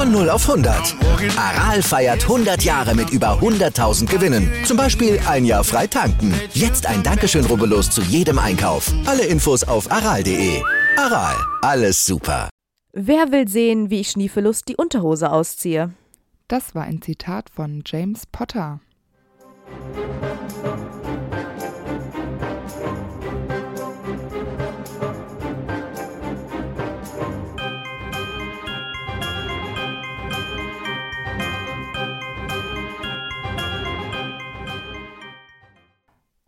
Von 0 auf 100. Aral feiert 100 Jahre mit über 100.000 Gewinnen. Zum Beispiel ein Jahr frei tanken. Jetzt ein Dankeschön, rubbellos zu jedem Einkauf. Alle Infos auf aral.de. Aral, alles super. Wer will sehen, wie ich schniefelust die Unterhose ausziehe? Das war ein Zitat von James Potter.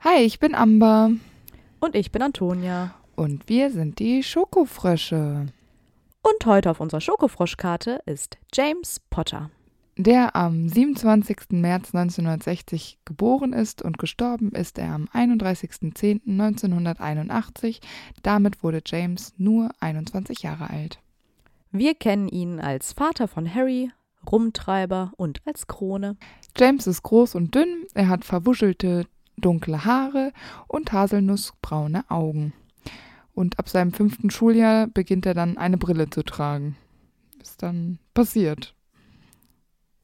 Hi, ich bin Amber Und ich bin Antonia. und wir sind die Schokofrösche. Und heute auf unserer Schokofroschkarte ist James Potter. Der am 27. März 1960 geboren ist und gestorben ist er am 31.10.1981. Damit wurde James nur 21 Jahre alt. Wir kennen ihn als Vater von Harry, Rumtreiber und als Krone. James ist groß und dünn, er hat verwuschelte dunkle Haare und haselnussbraune Augen. Und ab seinem fünften Schuljahr beginnt er dann eine Brille zu tragen. Ist dann passiert.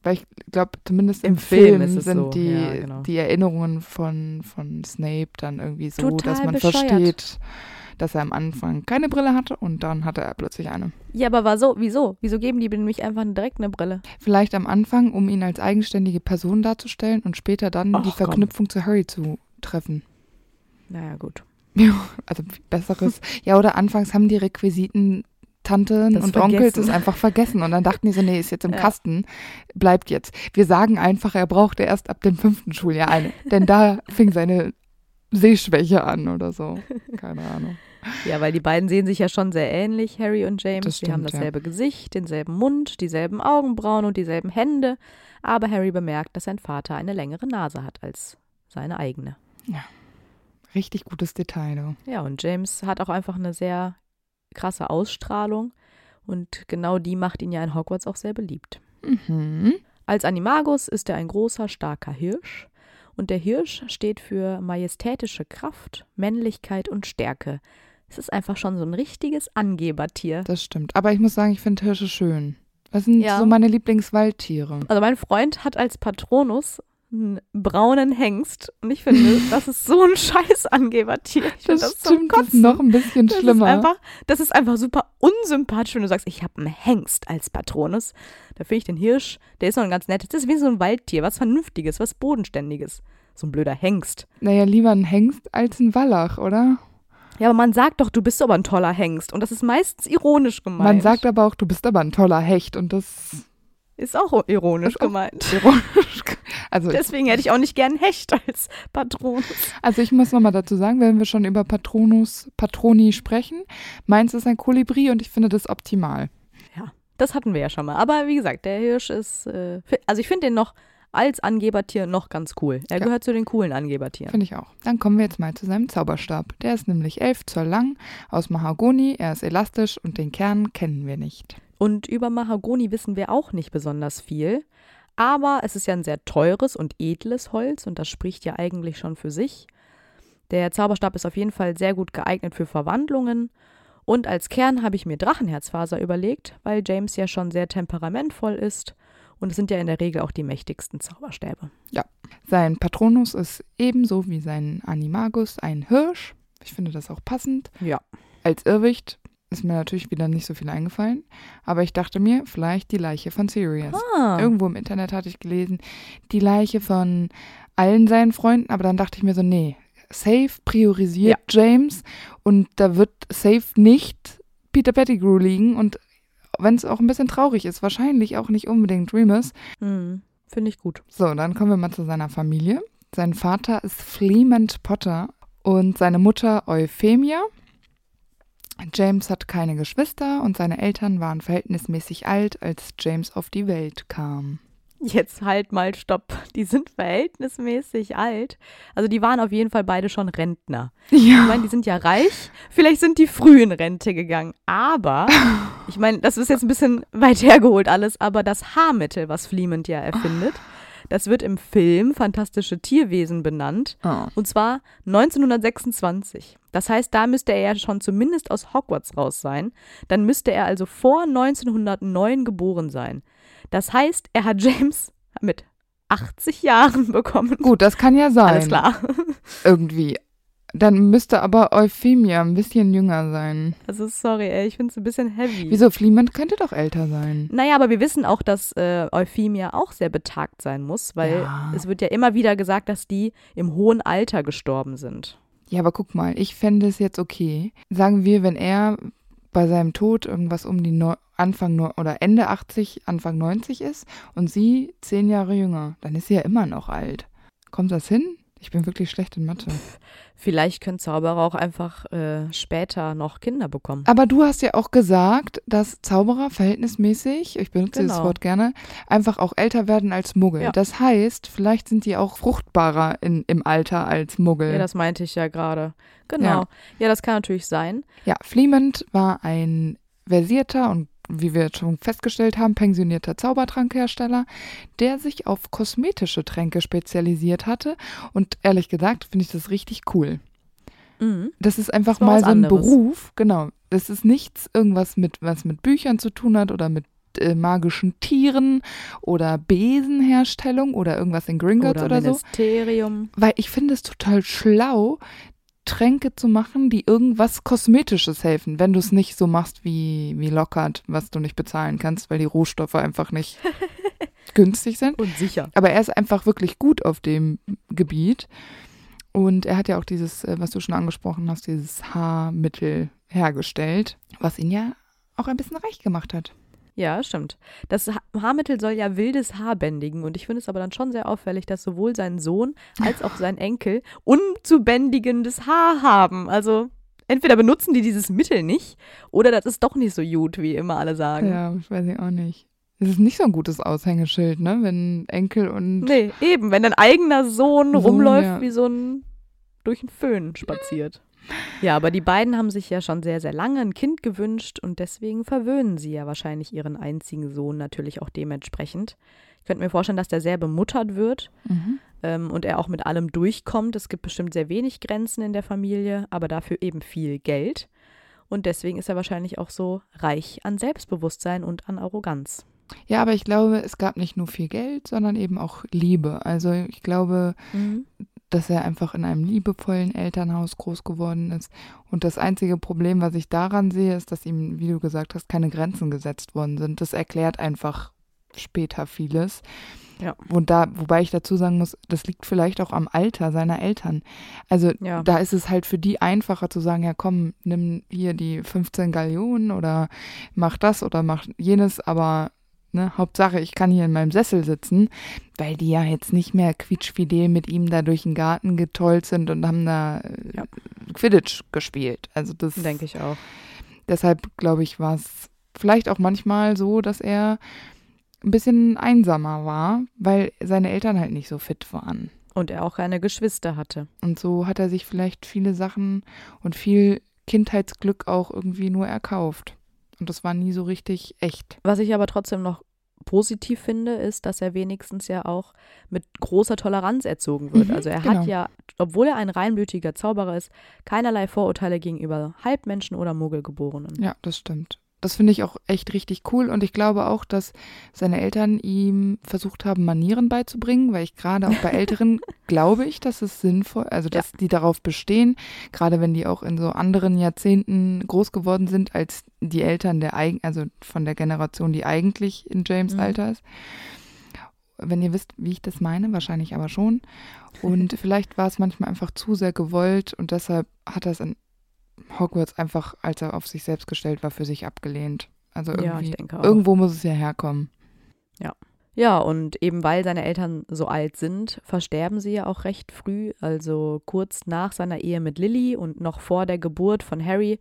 Weil ich glaube, zumindest im, Im Film Film, ist es sind so, die, ja, genau. die Erinnerungen von, von Snape dann irgendwie so, Total dass man bescheuert. versteht, dass er am Anfang keine Brille hatte und dann hatte er plötzlich eine. Ja, aber war so, wieso? Wieso geben die nämlich einfach direkt eine Brille? Vielleicht am Anfang, um ihn als eigenständige Person darzustellen und später dann Ach, die komm. Verknüpfung zu Harry zu treffen. Naja, gut. Ja, also besseres. Ja, oder anfangs haben die Requisiten Tanten Das und Onkels es einfach vergessen und dann dachten die so, nee, ist jetzt im Ja. Kasten, bleibt jetzt. Wir sagen einfach, er brauchte erst ab dem fünften Schuljahr eine, denn da fing seine Sehschwäche an oder so. Keine Ahnung. Ja, weil die beiden sehen sich ja schon sehr ähnlich, Harry und James. Das Sie haben stimmt, ja. dasselbe Gesicht, denselben Mund, dieselben Augenbrauen und dieselben Hände. Aber Harry bemerkt, dass sein Vater eine längere Nase hat als seine eigene. Richtig gutes Detail, du. Ja, und James hat auch einfach eine sehr krasse Ausstrahlung. Und genau die macht ihn ja in Hogwarts auch sehr beliebt. Mhm. Als Animagus ist er ein großer, starker Hirsch. Und der Hirsch steht für majestätische Kraft, Männlichkeit und Stärke. Es ist einfach schon so ein richtiges Angebertier. Das stimmt. Aber ich muss sagen, ich finde Hirsche schön. Das sind Ja. so meine Lieblingswaldtiere. Also mein Freund hat als Patronus einen braunen Hengst. Und ich finde, das ist so ein scheiß Angebertier. Ich finde Das, das stimmt, das ist noch ein bisschen Das schlimmer. Ist einfach, das ist einfach super unsympathisch, wenn du sagst, ich habe einen Hengst als Patronus. Da finde ich den Hirsch, der ist noch ein ganz nettes. Das ist wie so ein Waldtier, was Vernünftiges, was Bodenständiges. So ein blöder Hengst. naja, lieber ein Hengst als ein Wallach, oder? Ja, aber man sagt doch, du bist aber ein toller Hengst. Und das ist meistens ironisch gemeint. Man sagt aber auch, du bist aber ein toller Hecht und das Ist auch ironisch Ist auch- gemeint. ironisch. Also, Deswegen hätte ich auch nicht gern Hecht als Patronus. also ich muss nochmal dazu sagen, wenn wir schon über Patronus, Patroni sprechen, meins ist ein Kolibri und ich finde das optimal. Ja, das hatten wir ja schon mal. Aber wie gesagt, der Hirsch ist, äh, also ich finde den noch als Angebertier noch ganz cool. Er Ja. gehört zu den coolen Angebertieren. Finde ich auch. Dann kommen wir jetzt mal zu seinem Zauberstab. Der ist nämlich elf Zoll lang, aus Mahagoni, er ist elastisch und den Kern kennen wir nicht. Und über Mahagoni wissen wir auch nicht besonders viel. Aber es ist ja ein sehr teures und edles Holz und das spricht ja eigentlich schon für sich. Der Zauberstab ist auf jeden Fall sehr gut geeignet für Verwandlungen. Und als Kern habe ich mir Drachenherzfaser überlegt, weil James ja schon sehr temperamentvoll ist. Und es sind ja in der Regel auch die mächtigsten Zauberstäbe. Sein Patronus ist ebenso wie sein Animagus ein Hirsch. Ich finde das auch passend. Ja. Als Irrwicht ist mir natürlich wieder nicht so viel eingefallen, aber ich dachte mir, vielleicht die Leiche von Sirius. Ah, Irgendwo im Internet hatte ich gelesen, die Leiche von allen seinen Freunden, aber dann dachte ich mir so, nee, safe priorisiert James und da wird safe nicht Peter Pettigrew liegen und wenn es auch ein bisschen traurig ist, wahrscheinlich auch nicht unbedingt Remus. hm, finde ich gut. So, dann kommen wir mal zu seiner Familie. Sein Vater ist Fleemont Potter und seine Mutter Euphemia. James hat keine Geschwister und seine Eltern waren verhältnismäßig alt, als James auf die Welt kam. Jetzt halt mal Stopp. Die sind verhältnismäßig alt. Also die waren auf jeden Fall beide schon Rentner. Ja. Ich meine, die sind ja reich. Vielleicht sind die früh in Rente gegangen. Aber, ich meine, das ist jetzt ein bisschen weit hergeholt alles, aber das Haarmittel, was Fleemond ja erfindet, das wird im Film Fantastische Tierwesen benannt. Oh. Und zwar 1926. Das heißt, da müsste er ja schon zumindest aus Hogwarts raus sein. Dann müsste er also vor 1909 geboren sein. Das heißt, er hat James mit 80 Jahren bekommen. Gut, das kann ja sein. Alles klar. Irgendwie. Dann müsste aber Euphemia ein bisschen jünger sein. Also sorry, ey, ich finde es ein bisschen heavy. Wieso? Fleemond könnte doch älter sein. Naja, aber wir wissen auch, dass äh, Euphemia auch sehr betagt sein muss, weil Ja. es wird ja immer wieder gesagt, dass die im hohen Alter gestorben sind. Ja, aber guck mal, ich fände es jetzt okay. Sagen wir, wenn er bei seinem Tod irgendwas um die Neu Anfang Neu- oder Ende 80, Anfang 90 ist und sie zehn Jahre jünger, dann ist sie ja immer noch alt. Kommt das hin? Ich bin wirklich schlecht in Mathe. Vielleicht können Zauberer auch einfach äh, später noch Kinder bekommen. Aber du hast ja auch gesagt, dass Zauberer verhältnismäßig, ich benutze dieses Genau. Wort gerne, einfach auch älter werden als Muggel. Ja. Das heißt, vielleicht sind die auch fruchtbarer in, im Alter als Muggel. Ja, das meinte ich ja gerade. Genau. Ja. Ja. das kann natürlich sein. Ja, Fleemond war ein versierter und wie wir schon festgestellt haben, pensionierter Zaubertrankhersteller, der sich auf kosmetische Tränke spezialisiert hatte. Und ehrlich gesagt finde ich das richtig cool. Mhm. Das ist einfach Das mal so ein anderes. Beruf, genau. Das ist nichts irgendwas mit was mit Büchern zu tun hat oder mit äh, magischen Tieren oder Besenherstellung oder irgendwas in Gringotts Oder, oder, so. Ministerium. Weil ich finde es total schlau, Tränke zu machen, die irgendwas Kosmetisches helfen, wenn du es nicht so machst wie, wie Lockhart, was du nicht bezahlen kannst, weil die Rohstoffe einfach nicht günstig sind. Und sicher. Aber er ist einfach wirklich gut auf dem Gebiet. Und er hat ja auch dieses, äh, was du schon angesprochen hast, dieses Haarmittel hergestellt, was ihn ja auch ein bisschen reich gemacht hat. Ja, stimmt. Das ha Haarmittel soll ja wildes Haar bändigen und ich finde es aber dann schon sehr auffällig, dass sowohl sein Sohn als auch sein Enkel unzubändigendes Haar haben. Also entweder benutzen die dieses Mittel nicht oder das ist doch nicht so gut, wie immer alle sagen. Ja, ich weiß ich auch nicht. Es ist nicht so ein gutes Aushängeschild, ne? Wenn Enkel und Nee, eben, wenn dein eigener Sohn Sohn, rumläuft ja. wie so ein durch den Föhn spaziert. Ja, aber die beiden haben sich ja schon sehr, sehr lange ein Kind gewünscht und deswegen verwöhnen sie ja wahrscheinlich ihren einzigen Sohn natürlich auch dementsprechend. Ich könnte mir vorstellen, dass der sehr bemuttert wird Mhm. ähm, und er auch mit allem durchkommt. Es gibt bestimmt sehr wenig Grenzen in der Familie, aber dafür eben viel Geld. Und deswegen ist er wahrscheinlich auch so reich an Selbstbewusstsein und an Arroganz. Ja, aber ich glaube, es gab nicht nur viel Geld, sondern eben auch Liebe. Also ich glaube, dass er einfach in einem liebevollen Elternhaus groß geworden ist. Und das einzige Problem, was ich daran sehe, ist, dass ihm, wie du gesagt hast, keine Grenzen gesetzt worden sind. Das erklärt einfach später vieles. Ja. Und da, wobei ich dazu sagen muss, das liegt vielleicht auch am Alter seiner Eltern. Also Ja. da ist es halt für die einfacher zu sagen, ja komm, nimm hier die 15 Gallionen oder mach das oder mach jenes, aber ne, Hauptsache, ich kann hier in meinem Sessel sitzen, weil die ja jetzt nicht mehr quietschfidel mit ihm da durch den Garten getollt sind und haben da äh, Ja. Quidditch gespielt. Also das Denke ich auch. deshalb glaube ich, war es vielleicht auch manchmal so, dass er ein bisschen einsamer war, weil seine Eltern halt nicht so fit waren. Und er auch keine Geschwister hatte. Und so hat er sich vielleicht viele Sachen und viel Kindheitsglück auch irgendwie nur erkauft. Und das war nie so richtig echt. Was ich aber trotzdem noch positiv finde, ist, dass er wenigstens ja auch mit großer Toleranz erzogen wird. Mhm, also er genau. hat ja, obwohl er ein reinblütiger Zauberer ist, keinerlei Vorurteile gegenüber Halbmenschen oder Muggelgeborenen. Ja, das stimmt. Das finde ich auch echt richtig cool und ich glaube auch, dass seine Eltern ihm versucht haben, Manieren beizubringen, weil ich gerade auch bei Älteren glaube ich, dass es sinnvoll, also dass die darauf bestehen, gerade wenn die auch in so anderen Jahrzehnten groß geworden sind als die Eltern der eigen, also von der Generation, die eigentlich in James Mhm. Alter ist. Wenn ihr wisst, wie ich das meine, wahrscheinlich aber schon. Und vielleicht war es manchmal einfach zu sehr gewollt und deshalb hat er es in Hogwarts einfach, als er auf sich selbst gestellt war, für sich abgelehnt. Also irgendwie, Ja, ich denke auch. irgendwo muss es ja herkommen. Ja, und eben weil seine Eltern so alt sind, versterben sie ja auch recht früh, also kurz nach seiner Ehe mit Lily und noch vor der Geburt von Harry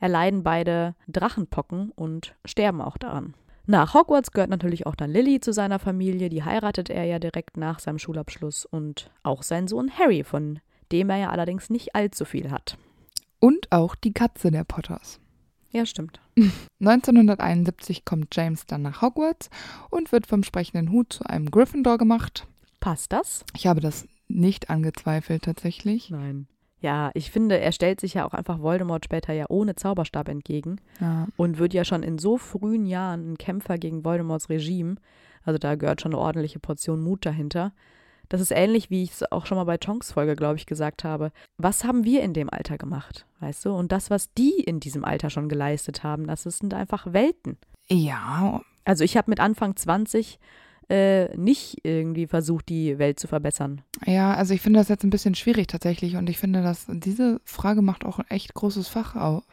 erleiden beide Drachenpocken und sterben auch daran. Nach Hogwarts gehört natürlich auch dann Lily zu seiner Familie. Die heiratet er ja direkt nach seinem Schulabschluss und auch sein Sohn Harry, von dem er ja allerdings nicht allzu viel hat. Und auch die Katze der Potters. Ja, stimmt. 1971 kommt James dann nach Hogwarts und wird vom sprechenden Hut zu einem Gryffindor gemacht. Passt das? Ich habe das nicht angezweifelt tatsächlich. Nein. Ja, ich finde, er stellt sich ja auch einfach Voldemort später ja ohne Zauberstab entgegen Ja. und wird ja schon in so frühen Jahren ein Kämpfer gegen Voldemorts Regime. Also da gehört schon eine ordentliche Portion Mut dahinter. Das ist ähnlich, wie ich es auch schon mal bei Tonks Folge, glaube ich, gesagt habe. Was haben wir in dem Alter gemacht, weißt du? Und das, was die in diesem Alter schon geleistet haben, das sind einfach Welten. Ja, Also ich habe mit Anfang 20 äh, nicht irgendwie versucht, die Welt zu verbessern. ja, also ich finde das jetzt ein bisschen schwierig tatsächlich und ich finde, dass diese Frage macht auch ein echt großes Fach auf.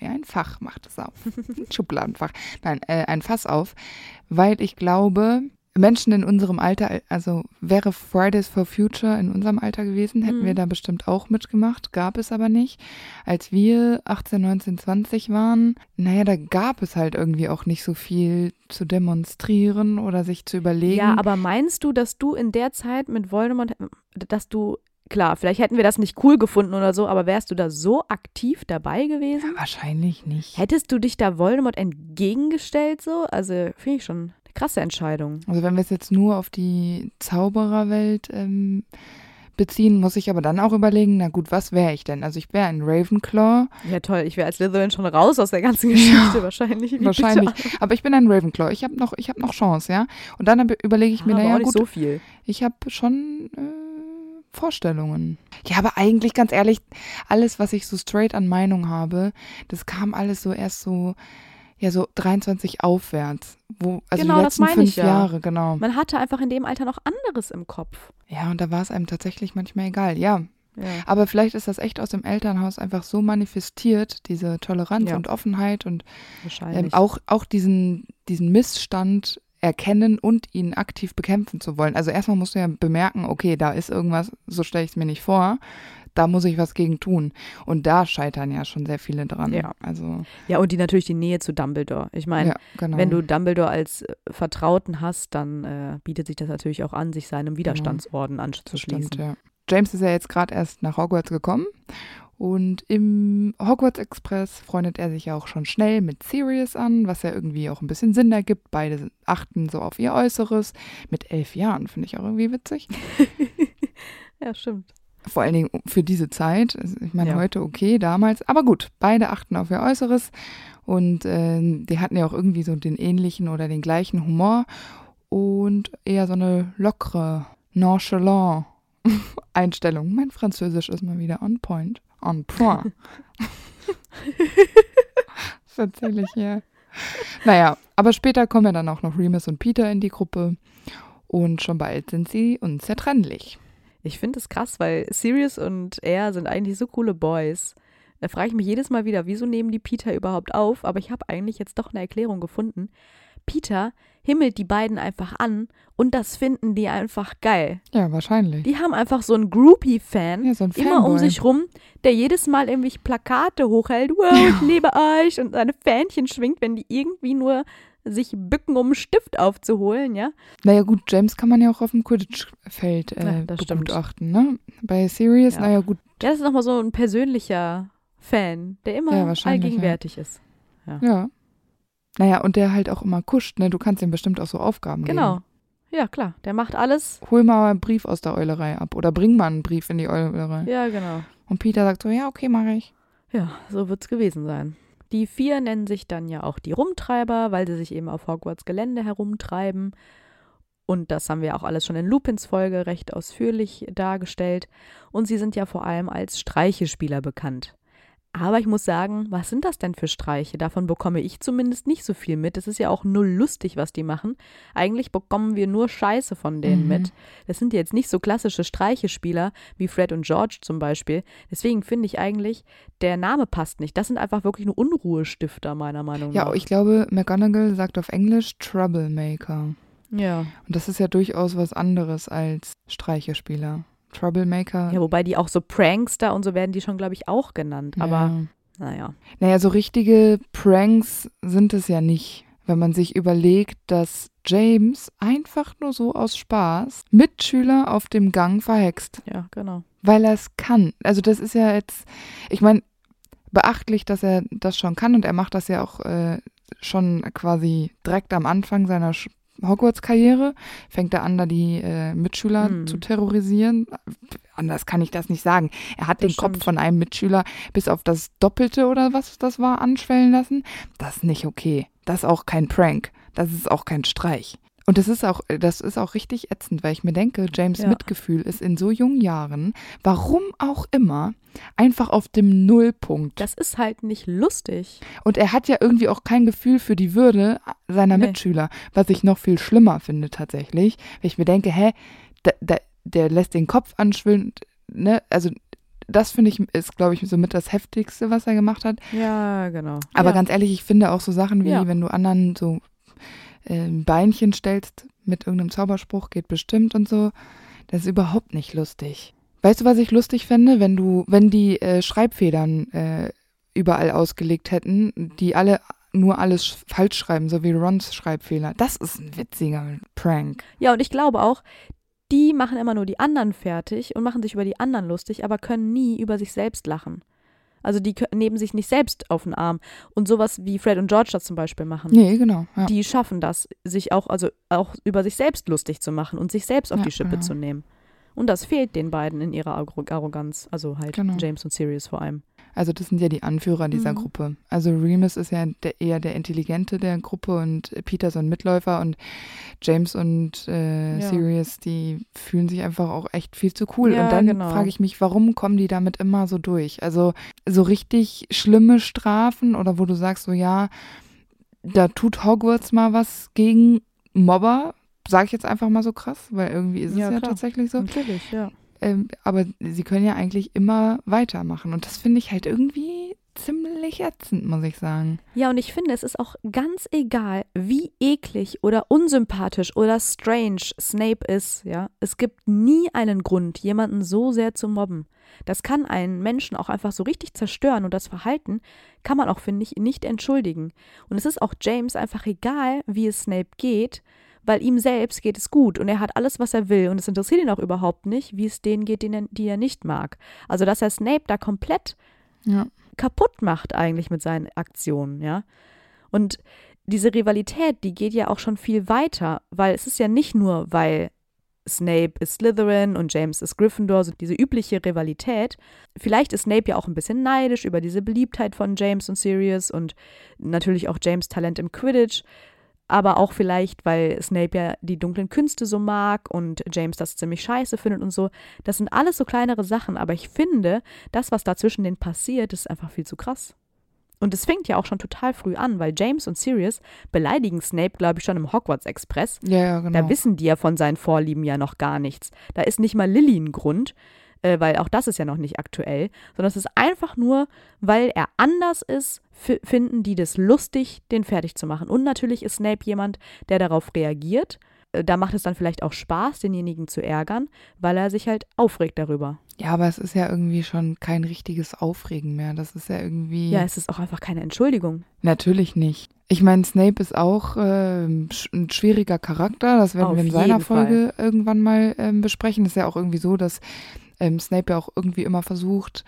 Ein Fach macht es auf. Ein Schubladenfach. Nein, äh, ein Fass auf, weil ich glaube, Menschen in unserem Alter, also wäre Fridays for Future in unserem Alter gewesen, hätten Mhm. wir da bestimmt auch mitgemacht, gab es aber nicht. Als wir 18, 19, 20 waren, naja, da gab es halt irgendwie auch nicht so viel zu demonstrieren oder sich zu überlegen. Ja, aber meinst du, dass du in der Zeit mit Voldemort, dass du, klar, vielleicht hätten wir das nicht cool gefunden oder so, aber wärst du da so aktiv dabei gewesen? Wahrscheinlich nicht. Hättest du dich da Voldemort entgegengestellt so? Also finde ich schon krasse Entscheidung. Also wenn wir es jetzt nur auf die Zaubererwelt ähm, beziehen, muss ich aber dann auch überlegen, na gut, was wäre ich denn? Also ich wäre ein Ravenclaw, Ja toll, ich wäre als Slytherin schon raus aus der ganzen Geschichte wahrscheinlich. Wie wahrscheinlich. bitte? Aber ich bin ein Ravenclaw. Ich habe noch, ich habe noch Chance, ja. Und dann überlege ich mir, aber naja auch nicht gut, so viel. ich habe schon äh, Vorstellungen. Ja, aber eigentlich ganz ehrlich, alles, was ich so straight an Meinung habe, das kam alles so erst so, ja so 23 aufwärts. Wo, also Genau, die das letzten meine fünf ich ja. Jahre, genau. Man hatte einfach in dem Alter noch anderes im Kopf. Ja, und da war es einem tatsächlich manchmal egal. Ja, Ja. Aber vielleicht ist das echt aus dem Elternhaus einfach so manifestiert, diese Toleranz Ja. und Offenheit und ähm, auch, auch diesen, diesen Missstand erkennen und ihn aktiv bekämpfen zu wollen. Also erstmal musst du ja bemerken, okay, da ist irgendwas, so stelle ich es mir nicht vor, da muss ich was gegen tun. Und da scheitern ja schon sehr viele dran. Ja. Also, ja, und die natürlich die Nähe zu Dumbledore. Ich meine, ja, genau. wenn du Dumbledore als äh, Vertrauten hast, dann äh, bietet sich das natürlich auch an, sich seinem Widerstandsorden das anzuschließen. stimmt, ja. James ist ja jetzt gerade erst nach Hogwarts gekommen und im Hogwarts Express freundet er sich ja auch schon schnell mit Sirius an, was ja irgendwie auch ein bisschen Sinn ergibt. Beide achten so auf ihr Äußeres. Mit elf Jahren finde ich auch irgendwie witzig. Ja, stimmt. Vor allen Dingen für diese Zeit. Also Ich meine, Ja. heute okay, damals. Aber gut, beide achten auf ihr Äußeres und äh, die hatten ja auch irgendwie so den ähnlichen oder den gleichen Humor und eher so eine lockere, nonchalant Einstellung. Mein Französisch ist mal wieder on point. On point. das erzähle ich hier. Naja, aber später kommen ja dann auch noch Remus und Peter in die Gruppe und schon bald sind sie unzertrennlich. Ich finde es krass, weil Sirius und er sind eigentlich so coole Boys. Da frage ich mich jedes Mal wieder, wieso nehmen die Peter überhaupt auf? Aber ich habe eigentlich jetzt doch eine Erklärung gefunden. Peter himmelt die beiden einfach an und das finden die einfach geil. Ja, wahrscheinlich. Die haben einfach so einen Groupie-Fan Ja, so ein immer um sich rum, der jedes Mal irgendwie Plakate hochhält. Wow, ich liebe euch und seine Fähnchen schwingt, wenn die irgendwie nur sich bücken, um einen Stift aufzuholen, ja. Naja gut, James kann man ja auch auf dem Quidditch-Feld äh, Ja, begutachten, ne? Bei Sirius, Ja. naja gut, Ja, das ist nochmal so ein persönlicher Fan, der immer Ja, allgegenwärtig ist. ja. Naja, und der halt auch immer kuscht, ne? Du kannst ihm bestimmt auch so Aufgaben Genau. geben. Ja, klar. Der macht alles. Hol mal einen Brief aus der Eulerei ab oder bring mal einen Brief in die Eulerei. Ja, genau. Und Peter sagt so, ja, okay, mache ich. Ja, so wird's gewesen sein. Die vier nennen sich dann ja auch die Rumtreiber, weil sie sich eben auf Hogwarts Gelände herumtreiben. Und das haben wir auch alles schon in Lupins Folge recht ausführlich dargestellt. Und sie sind ja vor allem als Streichespieler bekannt. Aber ich muss sagen, was sind das denn für Streiche? Davon bekomme ich zumindest nicht so viel mit. Es ist ja auch null lustig, was die machen. Eigentlich bekommen wir nur Scheiße von denen Mhm. mit. Das sind jetzt nicht so klassische Streichespieler wie Fred und George zum Beispiel. Deswegen finde ich eigentlich, der Name passt nicht. Das sind einfach wirklich nur Unruhestifter, meiner Meinung Ja, nach. ich glaube, McGonagall sagt auf Englisch Troublemaker. ja. Und das ist ja durchaus was anderes als Streichespieler. Troublemaker. ja, wobei die auch so Prankster und so werden die schon, glaube ich, auch genannt. Aber ja. naja. Naja, so richtige Pranks sind es ja nicht. wenn man sich überlegt, dass James einfach nur so aus Spaß Mitschüler auf dem Gang verhext. Ja, genau. Weil er es kann. Also das ist ja jetzt, ich meine, beachtlich, dass er das schon kann und er macht das ja auch äh, schon quasi direkt am Anfang seiner Hogwarts-Karriere. Fängt er an, da die äh, Mitschüler Hm. zu terrorisieren. Anders kann ich das nicht sagen. Er hat Das den Kopf stimmt. von einem Mitschüler bis auf das Doppelte oder was das war anschwellen lassen. Das ist nicht okay. Das ist auch kein Prank. Das ist auch kein Streich. Und das ist auch, das ist auch richtig ätzend, weil ich mir denke, James Ja. Mitgefühl ist in so jungen Jahren, warum auch immer, einfach auf dem Nullpunkt. Das ist halt nicht lustig. Und er hat ja irgendwie auch kein Gefühl für die Würde seiner Nee. Mitschüler, was ich noch viel schlimmer finde tatsächlich, weil ich mir denke, hä, der, der, der lässt den Kopf anschwillen, ne, also das finde ich ist, glaube ich, somit das Heftigste, was er gemacht hat. Ja, genau. Aber ja. ganz ehrlich, ich finde auch so Sachen wie, Ja. wenn du anderen so ein Beinchen stellst mit irgendeinem Zauberspruch, geht bestimmt und so, das ist überhaupt nicht lustig. Weißt du, was ich lustig fände, wenn du, wenn die äh, Schreibfedern äh, überall ausgelegt hätten, die alle nur alles sch- falsch schreiben, so wie Rons Schreibfehler. Das ist ein witziger Prank. Ja, und ich glaube auch, die machen immer nur die anderen fertig und machen sich über die anderen lustig, aber können nie über sich selbst lachen. Also die nehmen sich nicht selbst auf den Arm. Und sowas wie Fred und George das zum Beispiel machen. Nee, genau. Ja. Die schaffen das, sich auch, also auch über sich selbst lustig zu machen und sich selbst auf Ja, die Schippe genau. zu nehmen. Und das fehlt den beiden in ihrer Arro- Arroganz. Also halt Genau. James und Sirius vor allem. Also das sind ja die Anführer dieser Mhm. Gruppe. Also Remus ist ja der, eher der Intelligente der Gruppe und Peter so ein Mitläufer und James und äh, Ja. Sirius, die fühlen sich einfach auch echt viel zu cool. Ja, und dann genau. frage ich mich, warum kommen die damit immer so durch? Also so richtig schlimme Strafen oder wo du sagst so, ja, da tut Hogwarts mal was gegen Mobber, sage ich jetzt einfach mal so krass, weil irgendwie ist es Ja, ja, tatsächlich so. Natürlich, ja. Ähm, aber sie können ja eigentlich immer weitermachen. Und das finde ich halt irgendwie ziemlich ätzend, muss ich sagen. Ja, und ich finde, es ist auch ganz egal, wie eklig oder unsympathisch oder strange Snape ist, ja. Es gibt nie einen Grund, jemanden so sehr zu mobben. Das kann einen Menschen auch einfach so richtig zerstören und das Verhalten kann man auch, finde ich, nicht entschuldigen. Und es ist auch James einfach egal, wie es Snape geht, weil ihm selbst geht es gut und er hat alles, was er will und es interessiert ihn auch überhaupt nicht, wie es denen geht, denen, die er nicht mag. Also, dass er Snape da komplett Ja. kaputt macht eigentlich mit seinen Aktionen, ja. Und diese Rivalität, die geht ja auch schon viel weiter, weil es ist ja nicht nur, weil Snape ist Slytherin und James ist Gryffindor, so diese übliche Rivalität. Vielleicht ist Snape ja auch ein bisschen neidisch über diese Beliebtheit von James und Sirius und natürlich auch James Talent im Quidditch, aber auch vielleicht, weil Snape ja die dunklen Künste so mag und James das ziemlich scheiße findet und so. Das sind alles so kleinere Sachen, aber ich finde, das, was da zwischen denen passiert, ist einfach viel zu krass. Und es fängt ja auch schon total früh an, weil James und Sirius beleidigen Snape, glaube ich, schon im Hogwarts Express. Ja, ja, genau. Da wissen die ja von seinen Vorlieben ja noch gar nichts. Da ist nicht mal Lilly ein Grund, äh, weil auch das ist ja noch nicht aktuell, sondern es ist einfach nur, weil er anders ist, fi- finden die das lustig, den fertig zu machen. Und natürlich ist Snape jemand, der darauf reagiert. Äh, Da macht es dann vielleicht auch Spaß, denjenigen zu ärgern, weil er sich halt aufregt darüber. ja, aber es ist ja irgendwie schon kein richtiges Aufregen mehr. Das ist ja irgendwie. Ja, es ist auch einfach keine Entschuldigung. Natürlich nicht. Ich meine, Snape ist auch sch ein schwieriger Charakter. Das werden Auf wir in seiner jeden Folge irgendwann mal ähm, besprechen. Das ist ja auch irgendwie so, dass ähm, Snape ja auch irgendwie immer versucht,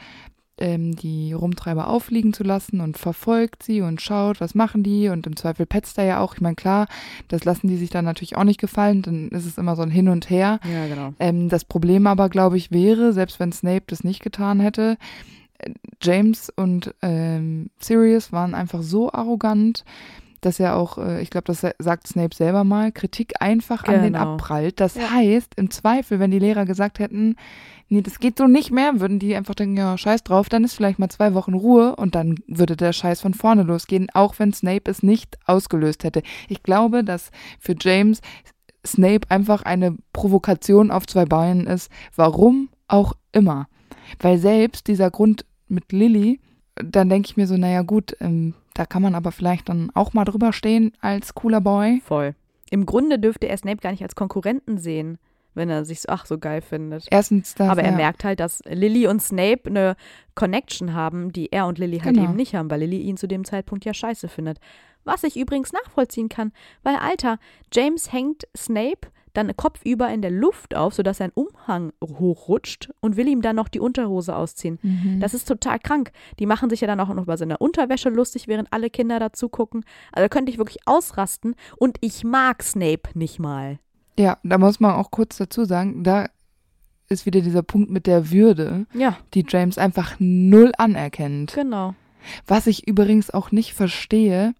ähm, die Rumtreiber auffliegen zu lassen und verfolgt sie und schaut, was machen die und im Zweifel petzt er ja auch. Ich meine, klar, das lassen die sich dann natürlich auch nicht gefallen, dann ist es immer so ein Hin und Her. Ja, genau. Ähm, das Problem aber, glaube ich, wäre, selbst wenn Snape das nicht getan hätte, äh, James und ähm, Sirius waren einfach so arrogant, dass er auch, äh, ich glaube, das sa- sagt Snape selber mal, Kritik einfach an den Genau. abprallt. Das Ja. heißt, im Zweifel, wenn die Lehrer gesagt hätten, nee, das geht so nicht mehr, würden die einfach denken, ja, scheiß drauf, dann ist vielleicht mal zwei Wochen Ruhe und dann würde der Scheiß von vorne losgehen, auch wenn Snape es nicht ausgelöst hätte. Ich glaube, dass für James Snape einfach eine Provokation auf zwei Beinen ist, warum auch immer. Weil selbst dieser Grund mit Lilly, dann denke ich mir so, naja gut, ähm, da kann man aber vielleicht dann auch mal drüber stehen als cooler Boy. Voll. Im Grunde dürfte er Snape gar nicht als Konkurrenten sehen, wenn er sich so, ach, so geil findet. Erstens das. Aber er ja. merkt halt, dass Lilly und Snape eine Connection haben, die er und Lilly halt Genau. eben nicht haben, weil Lilly ihn zu dem Zeitpunkt ja scheiße findet. Was ich übrigens nachvollziehen kann, weil Alter, James hängt Snape dann kopfüber in der Luft auf, sodass sein Umhang hochrutscht und will ihm dann noch die Unterhose ausziehen. Mhm. Das ist total krank. Die machen sich ja dann auch noch über seine Unterwäsche lustig, während alle Kinder dazu gucken. Also da könnte ich wirklich ausrasten und ich mag Snape nicht mal. Ja, da muss man auch kurz dazu sagen, da ist wieder dieser Punkt mit der Würde, Ja, die James einfach null anerkennt. genau. Was ich übrigens auch nicht verstehe,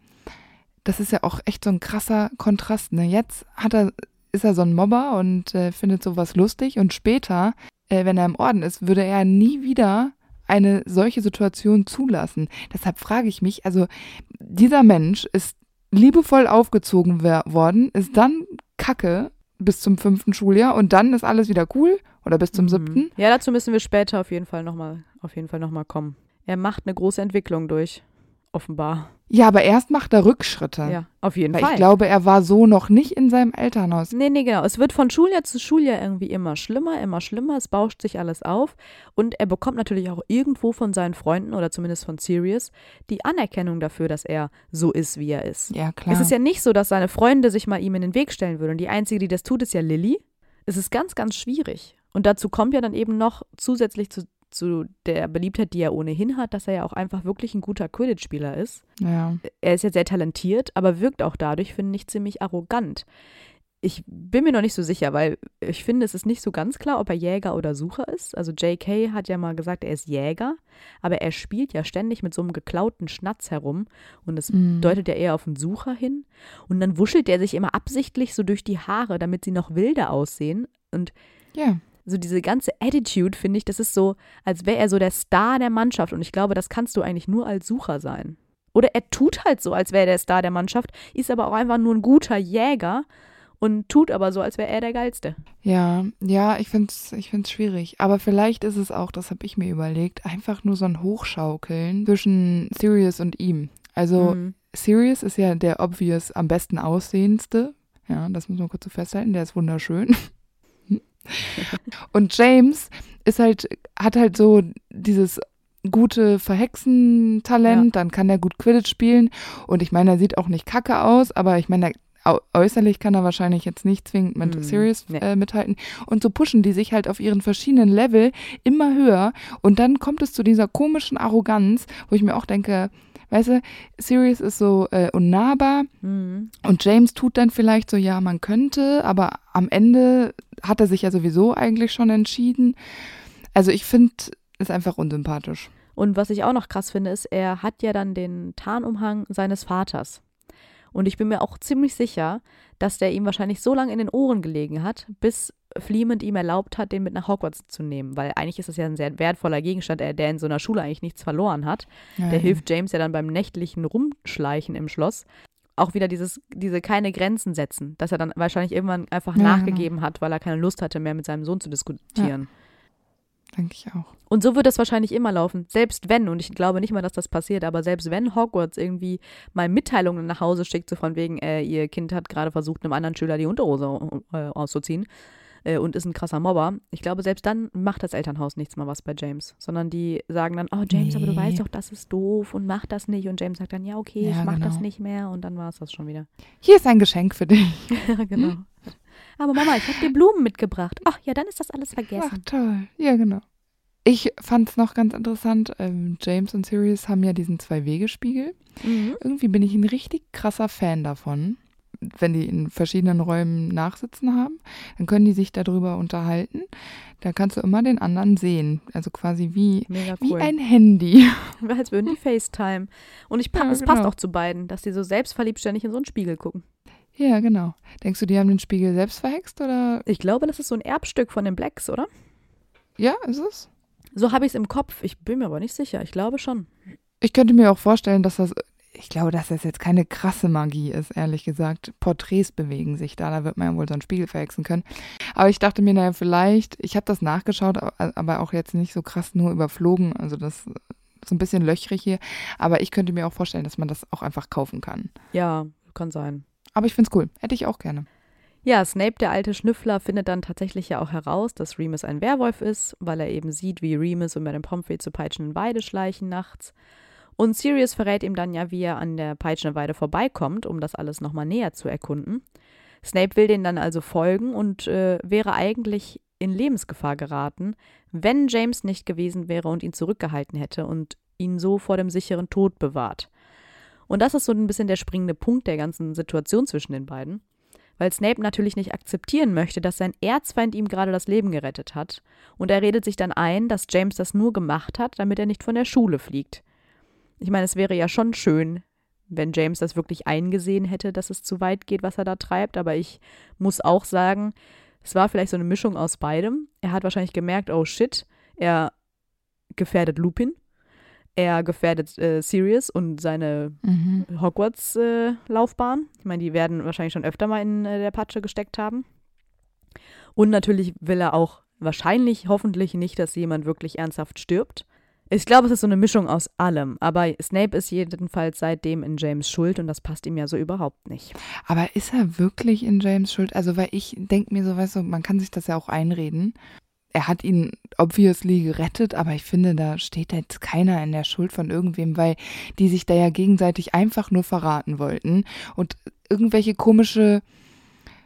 das ist ja auch echt so ein krasser Kontrast. Ne? Jetzt hat er, ist er so ein Mobber und äh, findet sowas lustig und später, äh, wenn er im Orden ist, würde er nie wieder eine solche Situation zulassen. Deshalb frage ich mich, also dieser Mensch ist liebevoll aufgezogen worden, ist dann Kacke bis zum fünften Schuljahr und dann ist alles wieder cool oder bis zum siebten. Mhm. Ja, dazu müssen wir später auf jeden Fall nochmal auf jeden Fall noch mal kommen. Er macht eine große Entwicklung durch, offenbar. Ja, aber erst macht er Rückschritte. Ja, auf jeden Weil Fall. ich glaube, er war so noch nicht in seinem Elternhaus. Nee, nee, genau. Es wird von Schuljahr zu Schuljahr irgendwie immer schlimmer, immer schlimmer. Es bauscht sich alles auf. Und er bekommt natürlich auch irgendwo von seinen Freunden oder zumindest von Sirius die Anerkennung dafür, dass er so ist, wie er ist. Ja, klar. Es ist ja nicht so, dass seine Freunde sich mal ihm in den Weg stellen würden. Und die Einzige, die das tut, ist ja Lilly. Es ist ganz, ganz schwierig. Und dazu kommt ja dann eben noch zusätzlich zu, zu der Beliebtheit, die er ohnehin hat, dass er ja auch einfach wirklich ein guter Quidditch-Spieler ist ja. er ist ja sehr talentiert, aber wirkt auch dadurch, finde ich, ziemlich arrogant. Ich bin mir noch nicht so sicher, weil ich finde, es ist nicht so ganz klar, ob er Jäger oder Sucher ist. Also J.K. hat ja mal gesagt, er ist Jäger, aber er spielt ja ständig mit so einem geklauten Schnatz herum und das Mhm. deutet ja eher auf einen Sucher hin. Und dann wuschelt er sich immer absichtlich so durch die Haare, damit sie noch wilder aussehen. Und Ja. So diese ganze Attitude, finde ich, das ist so, als wäre er so der Star der Mannschaft. Und ich glaube, das kannst du eigentlich nur als Sucher sein. Oder er tut halt so, als wäre er der Star der Mannschaft, ist aber auch einfach nur ein guter Jäger und tut aber so, als wäre er der Geilste. Ja, ja, ich finde es ich find's schwierig. Aber vielleicht ist es auch, das habe ich mir überlegt, einfach nur so ein Hochschaukeln zwischen Sirius und ihm. Also Mhm. Sirius ist ja der obvious am besten aussehendste. Ja, das muss man kurz so festhalten. Der ist wunderschön. Und James ist halt, hat halt so dieses gute Verhexentalent, Ja. dann kann er gut Quidditch spielen. Und ich meine, er sieht auch nicht kacke aus, aber ich meine, äußerlich kann er wahrscheinlich jetzt nicht zwingend mit Mhm. Sirius Nee. äh, mithalten. Und so pushen die sich halt auf ihren verschiedenen Level immer höher. Und dann kommt es zu dieser komischen Arroganz, wo ich mir auch denke, weißt du, Sirius ist so äh, unnahbar Mhm. und James tut dann vielleicht so, ja, man könnte, aber am Ende hat er sich ja sowieso eigentlich schon entschieden. Also ich finde, ist einfach unsympathisch. Und was ich auch noch krass finde, ist, er hat ja dann den Tarnumhang seines Vaters. Und ich bin mir auch ziemlich sicher, dass der ihm wahrscheinlich so lange in den Ohren gelegen hat, bis Fleemond ihm erlaubt hat, den mit nach Hogwarts zu nehmen. Weil eigentlich ist das ja ein sehr wertvoller Gegenstand, der in so einer Schule eigentlich nichts verloren hat. Ja, Der hilft James ja dann beim nächtlichen Rumschleichen im Schloss. Auch wieder dieses, diese keine Grenzen setzen, dass er dann wahrscheinlich irgendwann einfach Ja, nachgegeben hat, weil er keine Lust hatte, mehr mit seinem Sohn zu diskutieren. Denke ich auch. Und so wird es wahrscheinlich immer laufen. Selbst wenn, und ich glaube nicht mal, dass das passiert, aber selbst wenn Hogwarts irgendwie mal Mitteilungen nach Hause schickt, so von wegen, äh, ihr Kind hat gerade versucht, einem anderen Schüler die Unterhose äh, auszuziehen äh, und ist ein krasser Mobber, ich glaube, selbst dann macht das Elternhaus nichts mal was bei James. Sondern die sagen dann, oh James, aber du Nee. weißt doch, das ist doof und mach das nicht. Und James sagt dann, ja, okay, Ja, ich mach das genau. nicht mehr. Und dann war es das schon wieder. Hier ist ein Geschenk für dich. Ja, genau. Aber Mama, ich habe dir Blumen mitgebracht. Ach ja, dann ist das alles Ach, vergessen. toll. Ja, genau. Ich fand es noch ganz interessant. Ähm, James und Sirius haben ja diesen Zwei-Wege-Spiegel. Mhm. Irgendwie bin ich ein richtig krasser Fan davon. Wenn die in verschiedenen Räumen nachsitzen haben, dann können die sich darüber unterhalten. Da kannst du immer den anderen sehen. Also quasi wie, Mega wie cool. ein Handy. Als würden die FaceTime. Und ich pa Ja, es passt genau. auch zu beiden, dass die so selbstverliebt ständig in so einen Spiegel gucken. Ja, genau. Denkst du, die haben den Spiegel selbst verhext oder? Ich glaube, das ist so ein Erbstück von den Blacks, oder? Ja, ist es? So habe ich es im Kopf. Ich bin mir aber nicht sicher. Ich glaube schon. Ich könnte mir auch vorstellen, dass das, ich glaube, dass das jetzt keine krasse Magie ist, ehrlich gesagt. Porträts bewegen sich da, da wird man ja wohl so einen Spiegel verhexen können. Aber ich dachte mir, naja, vielleicht, ich habe das nachgeschaut, aber- aber auch jetzt nicht so krass nur überflogen, also das ist so ein bisschen löchrig hier. Aber ich könnte mir auch vorstellen, dass man das auch einfach kaufen kann. Ja, kann sein. Aber ich finde es cool. Hätte ich auch gerne. Ja, Snape, der alte Schnüffler, findet dann tatsächlich ja auch heraus, dass Remus ein Werwolf ist, weil er eben sieht, wie Remus und Madame Pomfrey zu peitschenden Weide schleichen nachts. Und Sirius verrät ihm dann ja, wie er an der Peitschenweide vorbeikommt, um das alles nochmal näher zu erkunden. Snape will den dann also folgen und äh, wäre eigentlich in Lebensgefahr geraten, wenn James nicht gewesen wäre und ihn zurückgehalten hätte und ihn so vor dem sicheren Tod bewahrt. Und das ist so ein bisschen der springende Punkt der ganzen Situation zwischen den beiden, weil Snape natürlich nicht akzeptieren möchte, dass sein Erzfeind ihm gerade das Leben gerettet hat, und er redet sich dann ein, dass James das nur gemacht hat, damit er nicht von der Schule fliegt. Ich meine, es wäre ja schon schön, wenn James das wirklich eingesehen hätte, dass es zu weit geht, was er da treibt, aber ich muss auch sagen, es war vielleicht so eine Mischung aus beidem. Er hat wahrscheinlich gemerkt, oh shit, er gefährdet Lupin er gefährdet äh, Sirius und seine mhm. Hogwarts-Laufbahn. Äh, ich meine, die werden wahrscheinlich schon öfter mal in äh, der Patsche gesteckt haben. Und natürlich will er auch wahrscheinlich, hoffentlich nicht, dass jemand wirklich ernsthaft stirbt. Ich glaube, es ist so eine Mischung aus allem. Aber Snape ist jedenfalls seitdem in James Schuld und das passt ihm ja so überhaupt nicht. Aber ist er wirklich in James Schuld? Also, weil ich denke mir so, weißt du, man kann sich das ja auch einreden er hat ihn obviously gerettet, aber ich finde, da steht jetzt keiner in der Schuld von irgendwem, weil die sich da ja gegenseitig einfach nur verraten wollten und irgendwelche komische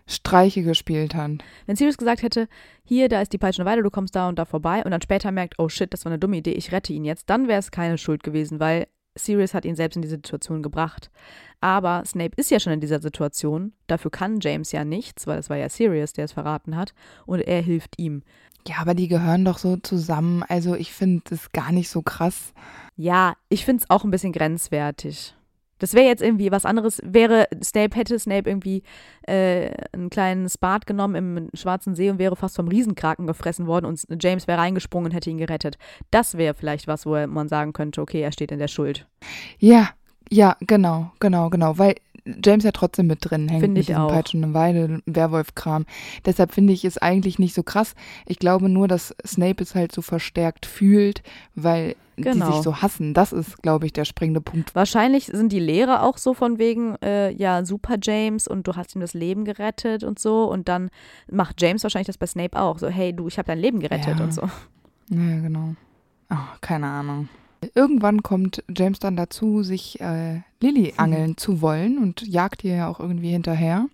Streiche gespielt haben. Wenn Sirius gesagt hätte, hier, da ist die peitschende Weide, du kommst da und da vorbei und dann später merkt, oh shit, das war eine dumme Idee, ich rette ihn jetzt, dann wäre es keine Schuld gewesen, weil Sirius hat ihn selbst in die Situation gebracht. Aber Snape ist ja schon in dieser Situation, dafür kann James ja nichts, weil es war ja Sirius, der es verraten hat, und er hilft ihm. Ja, aber die gehören doch so zusammen. Also ich finde das gar nicht so krass. Ja, ich finde es auch ein bisschen grenzwertig. Das wäre jetzt irgendwie was anderes. Wäre Snape, hätte Snape irgendwie äh, einen kleinen Spat genommen im Schwarzen See und wäre fast vom Riesenkraken gefressen worden und James wäre reingesprungen und hätte ihn gerettet. Das wäre vielleicht was, wo man sagen könnte, okay, er steht in der Schuld. Ja, ja, genau, genau, genau. Weil James ja trotzdem mit drin hängt. Finde ich auch. Peitschen und Weide, Werwolf-Kram. Deshalb finde ich es eigentlich nicht so krass. Ich glaube nur, dass Snape es halt so verstärkt fühlt, weil genau. die sich genau. so hassen. Das ist, glaube ich, der springende Punkt. Wahrscheinlich sind die Lehrer auch so von wegen, äh, ja, super James und du hast ihm das Leben gerettet und so. Und dann macht James wahrscheinlich das bei Snape auch. So, hey, du, ich habe dein Leben gerettet ja. und so. Ja, genau. Oh, keine Ahnung. Irgendwann kommt James dann dazu, sich äh, Lily hm. angeln zu wollen und jagt ihr ja auch irgendwie hinterher.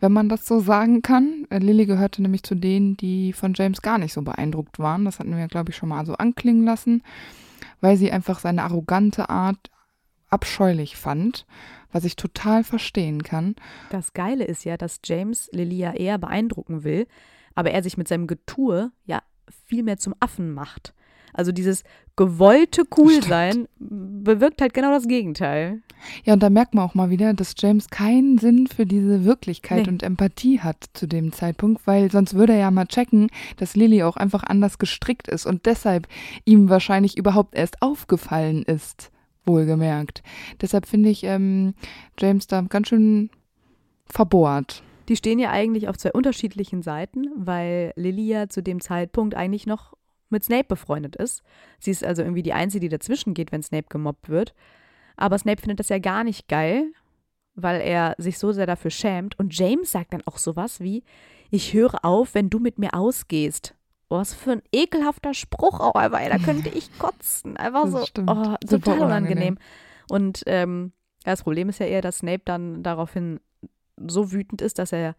Wenn man das so sagen kann. Äh, Lily gehörte nämlich zu denen, die von James gar nicht so beeindruckt waren. Das hatten wir, glaube ich, schon mal so anklingen lassen, weil sie einfach seine arrogante Art abscheulich fand, was ich total verstehen kann. Das Geile ist ja, dass James Lily ja eher beeindrucken will, aber er sich mit seinem Getue ja viel mehr zum Affen macht. Also dieses gewollte Coolsein bewirkt halt genau das Gegenteil. Ja, und da merkt man auch mal wieder, dass James keinen Sinn für diese Wirklichkeit nee. und Empathie hat zu dem Zeitpunkt, weil sonst würde er ja mal checken, dass Lily auch einfach anders gestrickt ist und deshalb ihm wahrscheinlich überhaupt erst aufgefallen ist, wohlgemerkt. Deshalb finde ich ähm, James da ganz schön verbohrt. Die stehen ja eigentlich auf zwei unterschiedlichen Seiten, weil Lily ja zu dem Zeitpunkt eigentlich noch mit Snape befreundet ist. Sie ist also irgendwie die Einzige, die dazwischen geht, wenn Snape gemobbt wird. Aber Snape findet das ja gar nicht geil, weil er sich so sehr dafür schämt. Und James sagt dann auch sowas wie, ich höre auf, wenn du mit mir ausgehst. Oh, was für ein ekelhafter Spruch auch einfach, da könnte ich kotzen. Einfach so, oh, total unangenehm. unangenehm. Und ähm, ja, das Problem ist ja eher, dass Snape dann daraufhin so wütend ist, dass er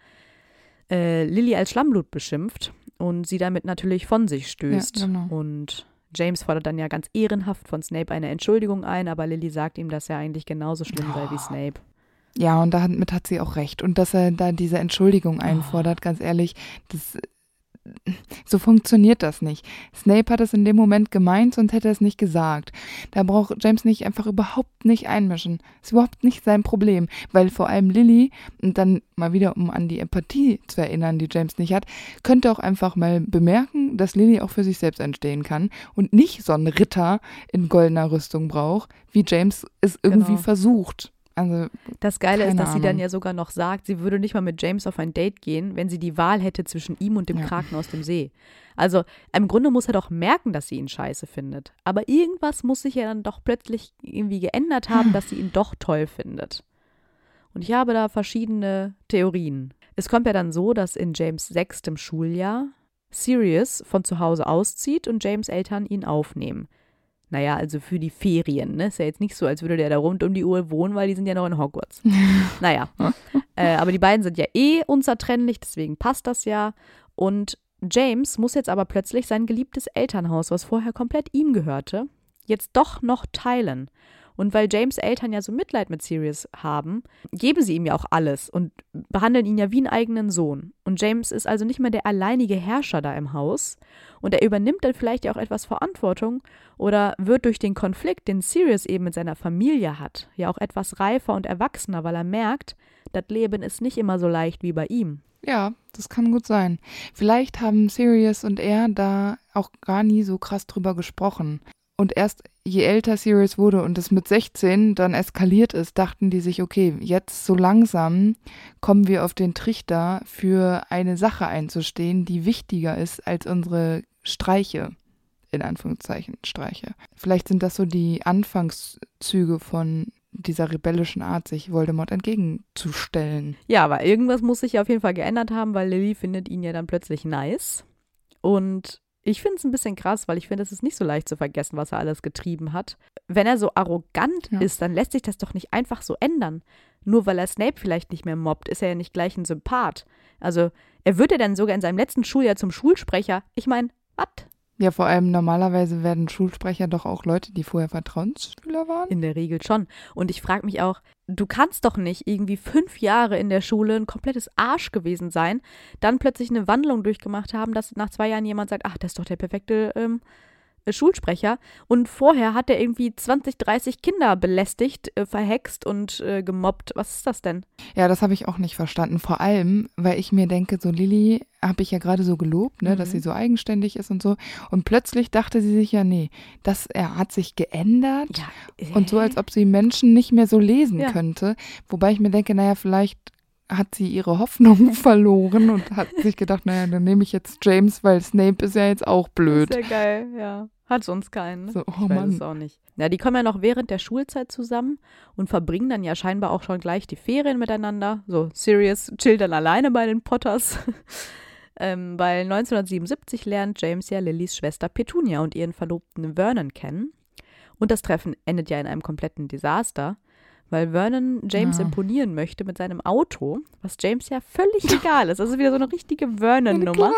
äh, Lily als Schlammblut beschimpft und sie damit natürlich von sich stößt. Ja, genau. Und James fordert dann ja ganz ehrenhaft von Snape eine Entschuldigung ein, aber Lily sagt ihm, dass er eigentlich genauso schlimm oh. sei wie Snape. Ja, und damit hat sie auch recht. Und dass er da diese Entschuldigung einfordert, oh. ganz ehrlich, das so funktioniert das nicht. Snape hat es in dem Moment gemeint, sonst hätte er es nicht gesagt. Da braucht James nicht einfach überhaupt nicht einmischen. Ist überhaupt nicht sein Problem, weil vor allem Lily, und dann mal wieder, um an die Empathie zu erinnern, die James nicht hat, könnte auch einfach mal bemerken, dass Lily auch für sich selbst entstehen kann und nicht so einen Ritter in goldener Rüstung braucht, wie James es irgendwie genau. versucht. Also, das Geile ist, dass Ahnung. sie dann ja sogar noch sagt, sie würde nicht mal mit James auf ein Date gehen, wenn sie die Wahl hätte zwischen ihm und dem ja. Kraken aus dem See. Also im Grunde muss er doch merken, dass sie ihn scheiße findet. Aber irgendwas muss sich ja dann doch plötzlich irgendwie geändert haben, dass sie ihn doch toll findet. Und ich habe da verschiedene Theorien. Es kommt ja dann so, dass in James sechstem Schuljahr Sirius von zu Hause auszieht und James Eltern ihn aufnehmen. Naja, also für die Ferien, ne? Ist ja jetzt nicht so, als würde der da rund um die Uhr wohnen, weil die sind ja noch in Hogwarts. naja. Äh, aber die beiden sind ja eh unzertrennlich, deswegen passt das ja. Und James muss jetzt aber plötzlich sein geliebtes Elternhaus, was vorher komplett ihm gehörte, jetzt doch noch teilen. Und weil James Eltern ja so Mitleid mit Sirius haben, geben sie ihm ja auch alles und behandeln ihn ja wie einen eigenen Sohn. Und James ist also nicht mehr der alleinige Herrscher da im Haus. Und er übernimmt dann vielleicht ja auch etwas Verantwortung oder wird durch den Konflikt, den Sirius eben mit seiner Familie hat, ja auch etwas reifer und erwachsener, weil er merkt, das Leben ist nicht immer so leicht wie bei ihm. Ja, das kann gut sein. Vielleicht haben Sirius und er da auch gar nie so krass drüber gesprochen. Und erst je älter Sirius wurde und es mit 16 dann eskaliert ist, dachten die sich, okay, jetzt so langsam kommen wir auf den Trichter, für eine Sache einzustehen, die wichtiger ist als unsere Streiche. In Anführungszeichen Streiche. Vielleicht sind das so die Anfangszüge von dieser rebellischen Art, sich Voldemort entgegenzustellen. Ja, aber irgendwas muss sich auf jeden Fall geändert haben, weil Lily findet ihn ja dann plötzlich nice. Und ich finde es ein bisschen krass, weil ich finde, es ist nicht so leicht zu vergessen, was er alles getrieben hat. Wenn er so arrogant ja. ist, dann lässt sich das doch nicht einfach so ändern. Nur weil er Snape vielleicht nicht mehr mobbt, ist er ja nicht gleich ein Sympath. Also, er wird ja dann sogar in seinem letzten Schuljahr zum Schulsprecher. Ich meine, was? Ja, vor allem normalerweise werden Schulsprecher doch auch Leute, die vorher Vertrauensschüler waren. In der Regel schon. Und ich frage mich auch, du kannst doch nicht irgendwie fünf Jahre in der Schule ein komplettes Arsch gewesen sein, dann plötzlich eine Wandlung durchgemacht haben, dass nach zwei Jahren jemand sagt, ach, das ist doch der perfekte ähm, äh, Schulsprecher. Und vorher hat er irgendwie 20, 30 Kinder belästigt, äh, verhext und äh, gemobbt. Was ist das denn? Ja, das habe ich auch nicht verstanden. Vor allem, weil ich mir denke, so Lilly habe ich ja gerade so gelobt, ne, mhm. dass sie so eigenständig ist und so. Und plötzlich dachte sie sich ja, nee, das er hat sich geändert ja. Äh. und so, als ob sie Menschen nicht mehr so lesen ja. könnte. Wobei ich mir denke, naja, vielleicht hat sie ihre Hoffnung verloren und hat sich gedacht, naja, dann nehme ich jetzt James, weil Snape ist ja jetzt auch blöd. Sehr geil, ja. Hat sonst keinen. So, oh ich weiß Mann. es auch nicht. Ja, die kommen ja noch während der Schulzeit zusammen und verbringen dann ja scheinbar auch schon gleich die Ferien miteinander. So, Sirius chillt dann alleine bei den Potters. ähm, weil 1977 lernt James ja Lillys Schwester Petunia und ihren Verlobten Vernon kennen. Und das Treffen endet ja in einem kompletten Desaster weil Vernon James ja. imponieren möchte mit seinem Auto, was James ja völlig egal ist. Das ist wieder so eine richtige Vernon-Nummer.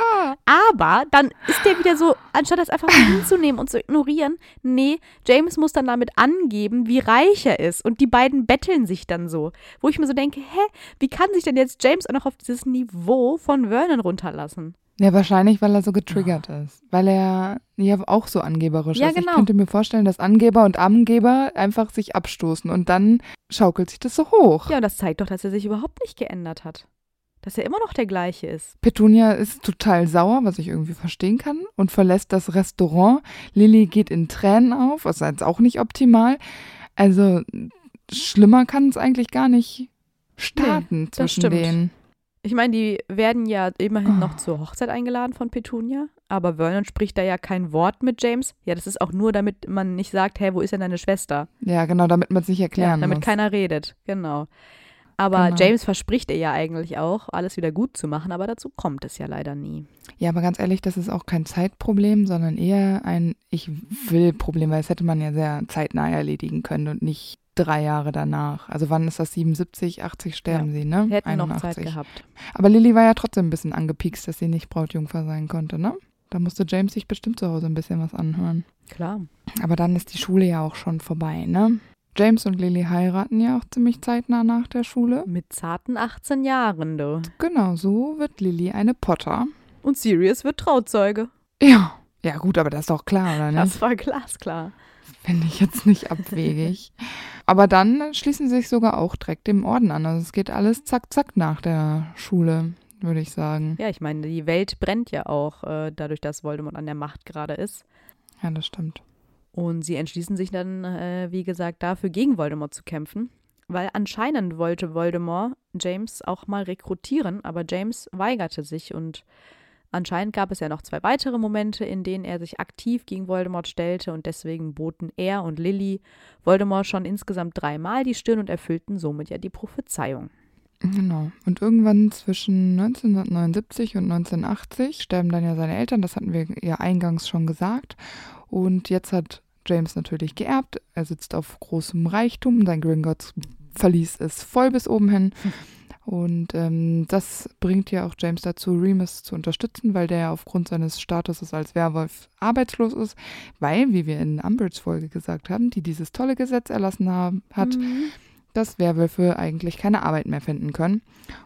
Aber dann ist der wieder so, anstatt das einfach mal hinzunehmen und zu ignorieren, nee, James muss dann damit angeben, wie reich er ist. Und die beiden betteln sich dann so. Wo ich mir so denke, hä, wie kann sich denn jetzt James auch noch auf dieses Niveau von Vernon runterlassen? Ja, wahrscheinlich, weil er so getriggert oh. ist. Weil er ja auch so angeberisch ja, ist. Genau. Ich könnte mir vorstellen, dass Angeber und Angeber einfach sich abstoßen und dann schaukelt sich das so hoch. Ja, und das zeigt doch, dass er sich überhaupt nicht geändert hat. Dass er immer noch der gleiche ist. Petunia ist total sauer, was ich irgendwie verstehen kann, und verlässt das Restaurant. Lilly geht in Tränen auf, was jetzt auch nicht optimal. Also schlimmer kann es eigentlich gar nicht starten nee, zwischen denen. Ich meine, die werden ja immerhin oh. noch zur Hochzeit eingeladen von Petunia, aber Vernon spricht da ja kein Wort mit James. Ja, das ist auch nur, damit man nicht sagt, hey, wo ist denn deine Schwester? Ja, genau, damit man es nicht erklären ja, damit muss. keiner redet, genau. Aber genau. James verspricht ihr ja eigentlich auch, alles wieder gut zu machen, aber dazu kommt es ja leider nie. Ja, aber ganz ehrlich, das ist auch kein Zeitproblem, sondern eher ein Ich will Problem, weil das hätte man ja sehr zeitnah erledigen können und nicht drei Jahre danach. Also wann ist das? 77, 80 sterben ja. sie, ne? Hätten 81. noch Zeit gehabt. Aber Lilly war ja trotzdem ein bisschen angepiekst, dass sie nicht Brautjungfer sein konnte, ne? Da musste James sich bestimmt zu Hause ein bisschen was anhören. Klar. Aber dann ist die Schule ja auch schon vorbei, ne? James und Lily heiraten ja auch ziemlich zeitnah nach der Schule. Mit zarten 18 Jahren, du. Genau, so wird Lily eine Potter. Und Sirius wird Trauzeuge. Ja. Ja, gut, aber das ist doch klar, oder nicht? Das war glasklar. Finde ich jetzt nicht abwegig. Aber dann schließen sie sich sogar auch direkt dem Orden an. Also es geht alles zack, zack nach der Schule, würde ich sagen. Ja, ich meine, die Welt brennt ja auch äh, dadurch, dass Voldemort an der Macht gerade ist. Ja, das stimmt. Und sie entschließen sich dann, äh, wie gesagt, dafür gegen Voldemort zu kämpfen. Weil anscheinend wollte Voldemort James auch mal rekrutieren, aber James weigerte sich und Anscheinend gab es ja noch zwei weitere Momente, in denen er sich aktiv gegen Voldemort stellte und deswegen boten er und Lily Voldemort schon insgesamt dreimal die Stirn und erfüllten somit ja die Prophezeiung. Genau. Und irgendwann zwischen 1979 und 1980 sterben dann ja seine Eltern, das hatten wir ja eingangs schon gesagt. Und jetzt hat James natürlich geerbt. Er sitzt auf großem Reichtum. Sein Gringotts Verlies ist voll bis oben hin. Und ähm, das bringt ja auch James dazu, Remus zu unterstützen, weil der ja aufgrund seines Statuses als Werwolf arbeitslos ist, weil, wie wir in Umbridge Folge gesagt haben, die dieses tolle Gesetz erlassen haben, hat, mhm. dass Werwölfe eigentlich keine Arbeit mehr finden können.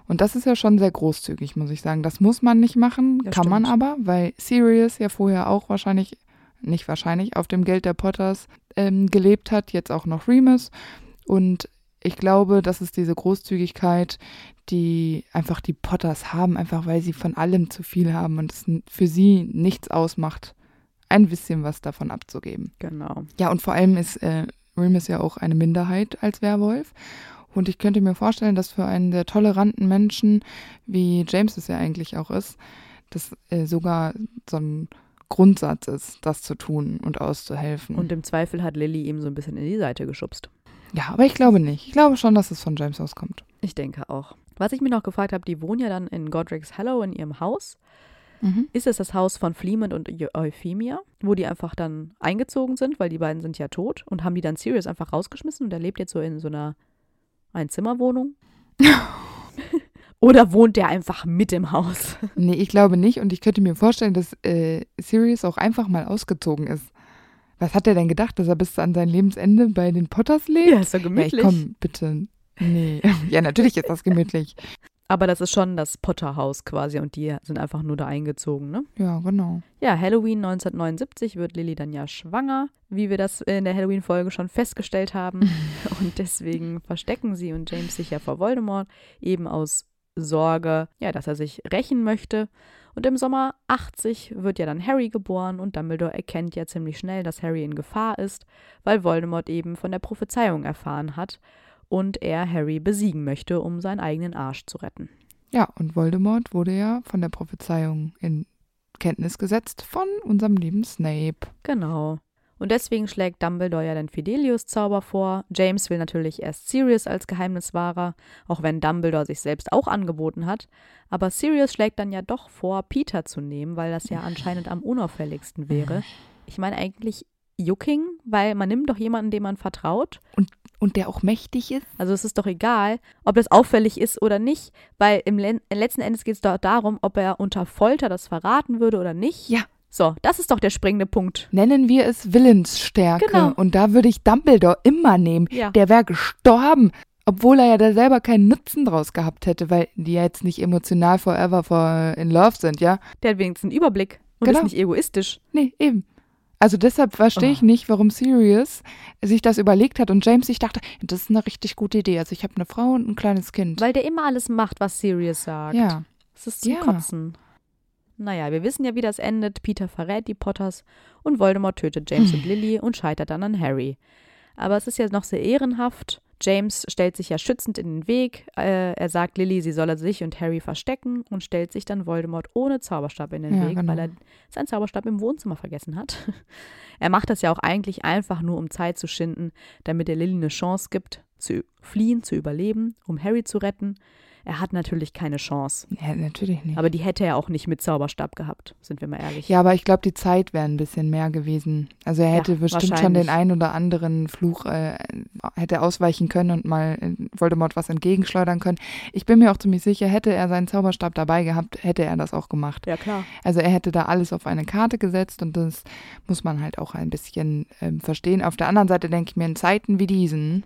Und das ist ja schon sehr großzügig, muss ich sagen. Das muss man nicht machen, das kann stimmt. man aber, weil Sirius ja vorher auch wahrscheinlich, nicht wahrscheinlich, auf dem Geld der Potters ähm, gelebt hat, jetzt auch noch Remus. Und ich glaube, das ist diese Großzügigkeit, die einfach die Potters haben, einfach weil sie von allem zu viel haben und es für sie nichts ausmacht, ein bisschen was davon abzugeben. Genau. Ja, und vor allem ist äh, Remus ja auch eine Minderheit als Werwolf. Und ich könnte mir vorstellen, dass für einen der toleranten Menschen, wie James es ja eigentlich auch ist, das äh, sogar so ein Grundsatz ist, das zu tun und auszuhelfen. Und im Zweifel hat Lilly ihm so ein bisschen in die Seite geschubst. Ja, aber ich glaube nicht. Ich glaube schon, dass es von James auskommt. Ich denke auch. Was ich mir noch gefragt habe, die wohnen ja dann in Godric's Hollow in ihrem Haus. Mhm. Ist es das Haus von Fleemond und Euphemia, wo die einfach dann eingezogen sind, weil die beiden sind ja tot und haben die dann Sirius einfach rausgeschmissen und er lebt jetzt so in so einer Einzimmerwohnung? Oder wohnt der einfach mit im Haus? Nee, ich glaube nicht und ich könnte mir vorstellen, dass äh, Sirius auch einfach mal ausgezogen ist. Was hat er denn gedacht, dass er bis an sein Lebensende bei den Potters lebt? Ja, ist so gemütlich. Ja, komm, bitte. Nee. Ja, natürlich ist das gemütlich. Aber das ist schon das Potterhaus quasi und die sind einfach nur da eingezogen, ne? Ja, genau. Ja, Halloween 1979 wird Lilly dann ja schwanger, wie wir das in der Halloween-Folge schon festgestellt haben. und deswegen verstecken sie und James sich ja vor Voldemort, eben aus Sorge, ja, dass er sich rächen möchte. Und im Sommer 80 wird ja dann Harry geboren und Dumbledore erkennt ja ziemlich schnell, dass Harry in Gefahr ist, weil Voldemort eben von der Prophezeiung erfahren hat und er Harry besiegen möchte, um seinen eigenen Arsch zu retten. Ja, und Voldemort wurde ja von der Prophezeiung in Kenntnis gesetzt von unserem lieben Snape. Genau. Und deswegen schlägt Dumbledore ja den Fidelius-Zauber vor. James will natürlich erst Sirius als Geheimniswahrer, auch wenn Dumbledore sich selbst auch angeboten hat. Aber Sirius schlägt dann ja doch vor, Peter zu nehmen, weil das ja anscheinend am unauffälligsten wäre. Ich meine eigentlich Jucking, weil man nimmt doch jemanden, dem man vertraut. Und, und der auch mächtig ist. Also es ist doch egal, ob das auffällig ist oder nicht, weil im letzten Endes geht es doch darum, ob er unter Folter das verraten würde oder nicht. Ja. So, das ist doch der springende Punkt. Nennen wir es Willensstärke. Genau. Und da würde ich Dumbledore immer nehmen. Ja. Der wäre gestorben. Obwohl er ja da selber keinen Nutzen draus gehabt hätte, weil die ja jetzt nicht emotional forever for in love sind, ja? Der hat wenigstens einen Überblick und Genau. ist nicht egoistisch. Nee, eben. Also deshalb verstehe ich Oh. nicht, warum Sirius sich das überlegt hat und James sich dachte, das ist eine richtig gute Idee. Also ich habe eine Frau und ein kleines Kind. Weil der immer alles macht, was Sirius sagt. ja. Das ist zum Ja. Kotzen. Naja, wir wissen ja, wie das endet. Peter verrät die Potters und Voldemort tötet James und Lily und scheitert dann an Harry. Aber es ist ja noch sehr ehrenhaft. James stellt sich ja schützend in den Weg. Äh, er sagt Lily, sie solle sich und Harry verstecken und stellt sich dann Voldemort ohne Zauberstab in den Ja, Weg, genau. weil er seinen Zauberstab im Wohnzimmer vergessen hat. er macht das ja auch eigentlich einfach nur, um Zeit zu schinden, damit er Lily eine Chance gibt, zu fliehen, zu überleben, um Harry zu retten. Er hat natürlich keine Chance. Ja, natürlich nicht. Aber die hätte er auch nicht mit Zauberstab gehabt, sind wir mal ehrlich. ja, aber ich glaube, die Zeit wäre ein bisschen mehr gewesen. Also er hätte Ja, bestimmt schon den einen oder anderen Fluch äh, hätte ausweichen können und mal äh, Voldemort was entgegenschleudern können. Ich bin mir auch ziemlich sicher, hätte er seinen Zauberstab dabei gehabt, hätte er das auch gemacht. Ja, klar. Also er hätte da alles auf eine Karte gesetzt und das muss man halt auch ein bisschen ähm, verstehen. Auf der anderen Seite denke ich mir, in Zeiten wie diesen,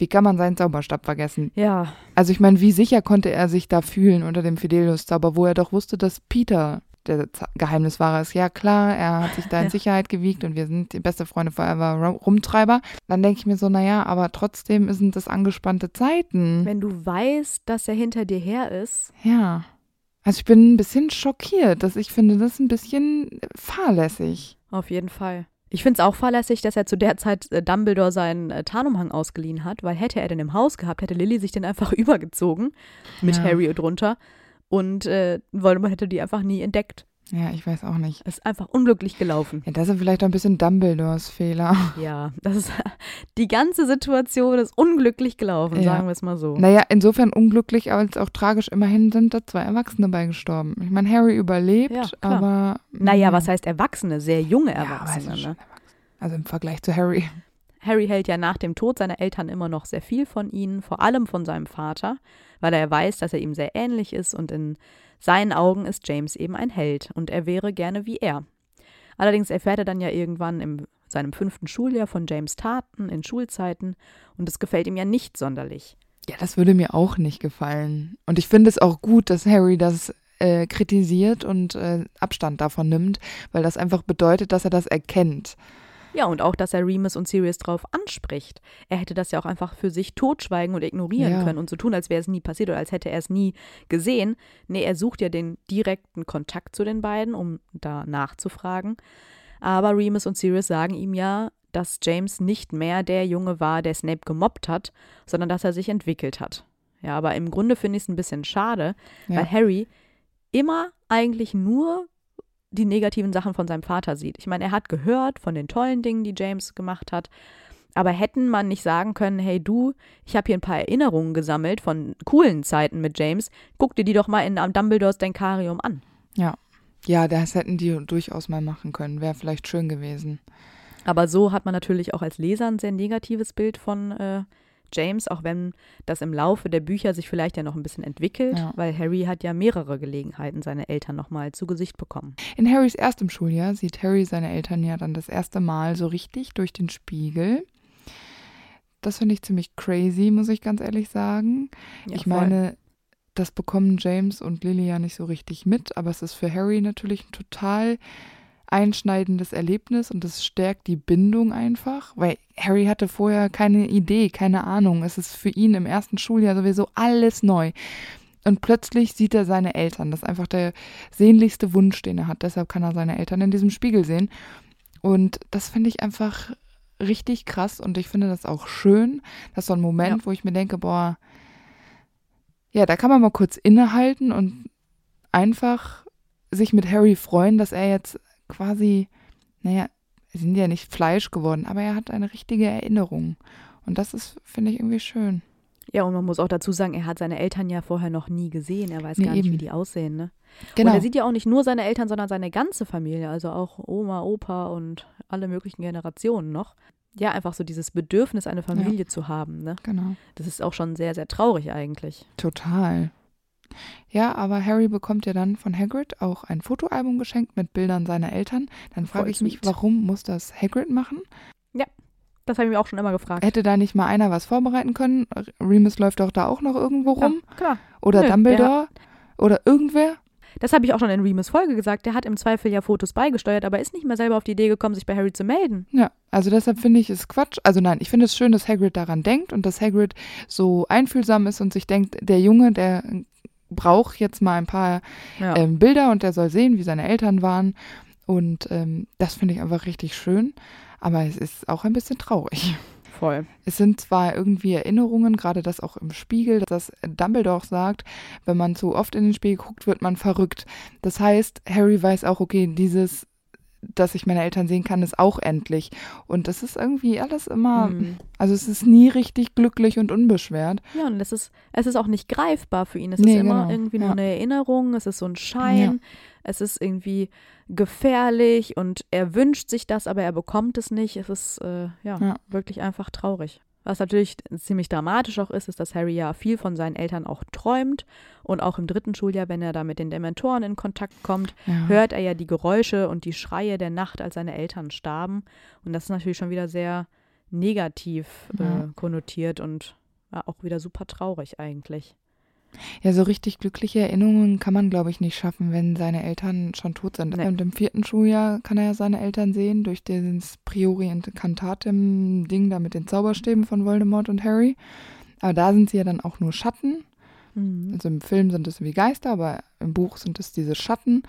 wie kann man seinen Zauberstab vergessen? Ja, Also ich meine, wie sicher konnte er sich da fühlen unter dem Fidelius-Zauber, wo er doch wusste, dass Peter der Z Geheimniswahrer ist. Ja klar, er hat sich da in Ja. Sicherheit gewiegt und wir sind die beste Freunde forever Rum- Rumtreiber. Dann denke ich mir so, naja, aber trotzdem sind das angespannte Zeiten. wenn du weißt, dass er hinter dir her ist, Ja. Also ich bin ein bisschen schockiert, dass ich finde, das ein bisschen fahrlässig. auf jeden Fall. Ich finde es auch fahrlässig, dass er zu der Zeit äh, Dumbledore seinen äh, Tarnumhang ausgeliehen hat, weil hätte er den im Haus gehabt, hätte Lily sich den einfach übergezogen mit Ja. Harry drunter und äh, Voldemort hätte die einfach nie entdeckt. Ja, ich weiß auch nicht. Ist einfach unglücklich gelaufen. Ja, das ist vielleicht auch ein bisschen Dumbledores Fehler. Ja, das ist die ganze Situation ist unglücklich gelaufen, Ja. sagen wir es mal so. Naja, insofern unglücklich als auch tragisch. Immerhin sind da zwei Erwachsene bei gestorben. Ich meine, Harry überlebt, Ja, aber. Naja, was heißt Erwachsene? Sehr junge Ja, aber Erwachsene. schon ne? Also im Vergleich zu Harry. Harry hält ja nach dem Tod seiner Eltern immer noch sehr viel von ihnen, vor allem von seinem Vater, weil er weiß, dass er ihm sehr ähnlich ist und in seinen Augen ist James eben ein Held und er wäre gerne wie er. Allerdings erfährt er dann ja irgendwann in seinem fünften Schuljahr von James Taten in Schulzeiten und es gefällt ihm ja nicht sonderlich. Ja, das würde mir auch nicht gefallen. Und ich finde es auch gut, dass Harry das äh, kritisiert und äh, Abstand davon nimmt, weil das einfach bedeutet, dass er das erkennt. Ja, und auch, dass er Remus und Sirius drauf anspricht. Er hätte das ja auch einfach für sich totschweigen und ignorieren Ja. können und so tun, als wäre es nie passiert oder als hätte er es nie gesehen. Nee, er sucht ja den direkten Kontakt zu den beiden, um da nachzufragen. Aber Remus und Sirius sagen ihm ja, dass James nicht mehr der Junge war, der Snape gemobbt hat, sondern dass er sich entwickelt hat. Ja, aber im Grunde finde ich es ein bisschen schade, Ja. weil Harry immer eigentlich nur die negativen Sachen von seinem Vater sieht. Ich meine, er hat gehört von den tollen Dingen, die James gemacht hat, aber hätten man nicht sagen können, hey du, ich habe hier ein paar Erinnerungen gesammelt von coolen Zeiten mit James, guck dir die doch mal in am Dumbledores Denkarium an. Ja. Ja, das hätten die durchaus mal machen können. Wäre vielleicht schön gewesen. Aber so hat man natürlich auch als Leser ein sehr negatives Bild von äh, James, auch wenn das im Laufe der Bücher sich vielleicht ja noch ein bisschen entwickelt, Ja. weil Harry hat ja mehrere Gelegenheiten, seine Eltern nochmal zu Gesicht bekommen. In Harrys erstem Schuljahr sieht Harry seine Eltern ja dann das erste Mal so richtig durch den Spiegel. Das finde ich ziemlich crazy, muss ich ganz ehrlich sagen. Ja, ich voll. meine, das bekommen James und Lily ja nicht so richtig mit, aber es ist für Harry natürlich ein total einschneidendes Erlebnis und es stärkt die Bindung einfach, weil Harry hatte vorher keine Idee, keine Ahnung. Es ist für ihn im ersten Schuljahr sowieso alles neu. Und plötzlich sieht er seine Eltern. Das ist einfach der sehnlichste Wunsch, den er hat. Deshalb kann er seine Eltern in diesem Spiegel sehen. Und das finde ich einfach richtig krass und ich finde das auch schön. Das ist so ein Moment, wo ich mir denke, boah, ja, da kann man mal kurz innehalten und einfach sich mit Harry freuen, dass er jetzt quasi, naja, sind ja nicht Fleisch geworden, aber er hat eine richtige Erinnerung. Und das ist, finde ich, irgendwie schön. Ja, und man muss auch dazu sagen, er hat seine Eltern ja vorher noch nie gesehen. Er weiß Nee, gar nicht, eben. wie die aussehen, ne? Genau. Und er sieht ja auch nicht nur seine Eltern, sondern seine ganze Familie, also auch Oma, Opa und alle möglichen Generationen noch. Ja, einfach so dieses Bedürfnis, eine Familie zu haben, ne? genau. Das ist auch schon sehr, sehr traurig eigentlich. Total. Ja, aber Harry bekommt ja dann von Hagrid auch ein Fotoalbum geschenkt mit Bildern seiner Eltern. Dann frage ich mich, warum muss das Hagrid machen? Das habe ich mir auch schon immer gefragt. Hätte da nicht mal einer was vorbereiten können? Remus läuft doch da auch noch irgendwo rum. Ja, klar. Oder Nö, Dumbledore? Oder irgendwer? Das habe ich auch schon in Remus Folge gesagt. Der hat im Zweifel ja Fotos beigesteuert, aber ist nicht mehr selber auf die Idee gekommen, sich bei Harry zu melden. Ja, also deshalb finde ich es Quatsch. Also nein, ich finde es schön, dass Hagrid daran denkt und dass Hagrid so einfühlsam ist und sich denkt, der Junge, der braucht jetzt mal ein paar Ja. ähm, Bilder und der soll sehen, wie seine Eltern waren. Und ähm, das finde ich einfach richtig schön. Aber es ist auch ein bisschen traurig. Voll. Es sind zwar irgendwie Erinnerungen, gerade das auch im Spiegel, dass Dumbledore sagt, wenn man zu oft in den Spiegel guckt, wird man verrückt. Das heißt, Harry weiß auch, okay, dieses, dass ich meine Eltern sehen kann, ist auch endlich. Und das ist irgendwie alles immer, Mhm. also es ist nie richtig glücklich und unbeschwert. Ja, und es ist, es ist auch nicht greifbar für ihn. Es Nee, ist immer genau. irgendwie nur Ja. eine Erinnerung, es ist so ein Schein, es ist irgendwie gefährlich und er wünscht sich das, aber er bekommt es nicht. Es ist äh, ja, Ja. wirklich einfach traurig. Was natürlich ziemlich dramatisch auch ist, ist, dass Harry ja viel von seinen Eltern auch träumt. Und auch im dritten Schuljahr, wenn er da mit den Dementoren in Kontakt kommt, Ja. hört er ja die Geräusche und die Schreie der Nacht, als seine Eltern starben. Und das ist natürlich schon wieder sehr negativ äh, konnotiert und ja, auch wieder super traurig eigentlich. Ja, so richtig glückliche Erinnerungen kann man, glaube ich, nicht schaffen, wenn seine Eltern schon tot sind. Nee. Und im vierten Schuljahr kann er ja seine Eltern sehen, durch dieses Priori Incantatem-Ding da mit den Zauberstäben von Voldemort und Harry. Aber da sind sie ja dann auch nur Schatten. Also im Film sind es wie Geister, aber im Buch sind es diese Schatten.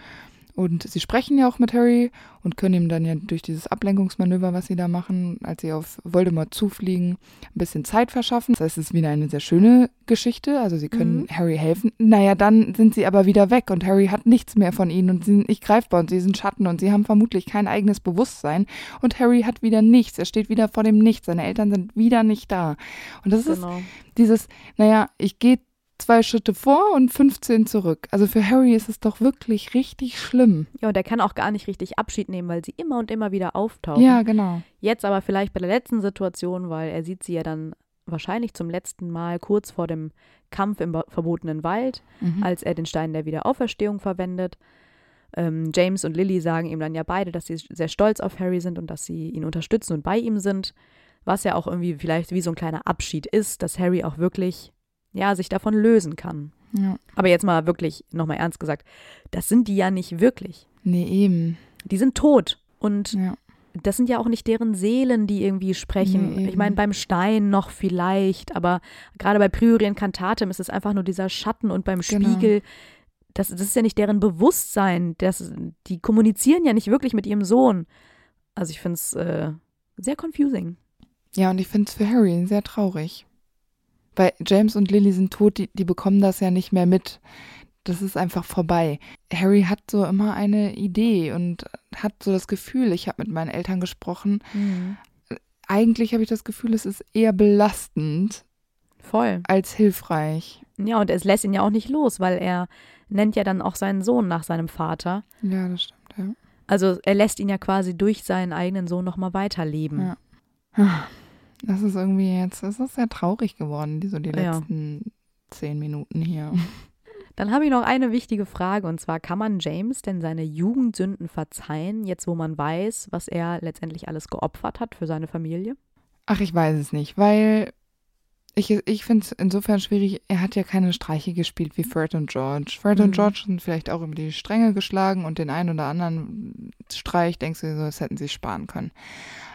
Und sie sprechen ja auch mit Harry und können ihm dann ja durch dieses Ablenkungsmanöver, was sie da machen, als sie auf Voldemort zufliegen, ein bisschen Zeit verschaffen. Das heißt, es ist wieder eine sehr schöne Geschichte. Also sie können Mhm. Harry helfen. Naja, dann sind sie aber wieder weg und Harry hat nichts mehr von ihnen und sie sind nicht greifbar und sie sind Schatten und sie haben vermutlich kein eigenes Bewusstsein. Und Harry hat wieder nichts. Er steht wieder vor dem Nichts. Seine Eltern sind wieder nicht da. Und das ist Genau. dieses, naja, ich gehe zwei Schritte vor und 15 zurück. Also für Harry ist es doch wirklich richtig schlimm. Ja, und er kann auch gar nicht richtig Abschied nehmen, weil sie immer und immer wieder auftauchen. Ja, genau. Jetzt aber vielleicht bei der letzten Situation, weil er sieht sie ja dann wahrscheinlich zum letzten Mal kurz vor dem Kampf im verbotenen Wald, Mhm. als er den Stein der Wiederauferstehung verwendet. Ähm, James und Lily sagen ihm dann ja beide, dass sie sehr stolz auf Harry sind und dass sie ihn unterstützen und bei ihm sind. Was ja auch irgendwie vielleicht wie so ein kleiner Abschied ist, dass Harry auch wirklich, ja, sich davon lösen kann. Ja. Aber jetzt mal wirklich, nochmal ernst gesagt, das sind die ja nicht wirklich. Nee, eben. Die sind tot. Und Ja. das sind ja auch nicht deren Seelen, die irgendwie sprechen. Nee, ich meine, beim Stein noch vielleicht, aber gerade bei Priori Incantatem ist es einfach nur dieser Schatten und beim Genau. Spiegel, das, das ist ja nicht deren Bewusstsein. Das, die kommunizieren ja nicht wirklich mit ihrem Sohn. Also ich finde es äh, sehr confusing. Ja, und ich finde es für Harry sehr traurig. Weil James und Lily sind tot, die, die bekommen das ja nicht mehr mit. Das ist einfach vorbei. Harry hat so immer eine Idee und hat so das Gefühl, ich habe mit meinen Eltern gesprochen. Eigentlich habe ich das Gefühl, es ist eher belastend Voll. als hilfreich. Ja, und es lässt ihn ja auch nicht los, weil er nennt ja dann auch seinen Sohn nach seinem Vater. Ja, das stimmt, ja. Also er lässt ihn ja quasi durch seinen eigenen Sohn nochmal weiterleben. Ja. Das ist irgendwie jetzt, es ist sehr traurig geworden, die, so die Ja. letzten zehn Minuten hier. Dann habe ich noch eine wichtige Frage und zwar, kann man James denn seine Jugendsünden verzeihen, jetzt wo man weiß, was er letztendlich alles geopfert hat für seine Familie? Ach, ich weiß es nicht, weil ich, ich finde es insofern schwierig, er hat ja keine Streiche gespielt wie Fred und George. Fred Mhm. und George sind vielleicht auch über die Stränge geschlagen und den einen oder anderen Streich denkst du so, das hätten sie sparen können.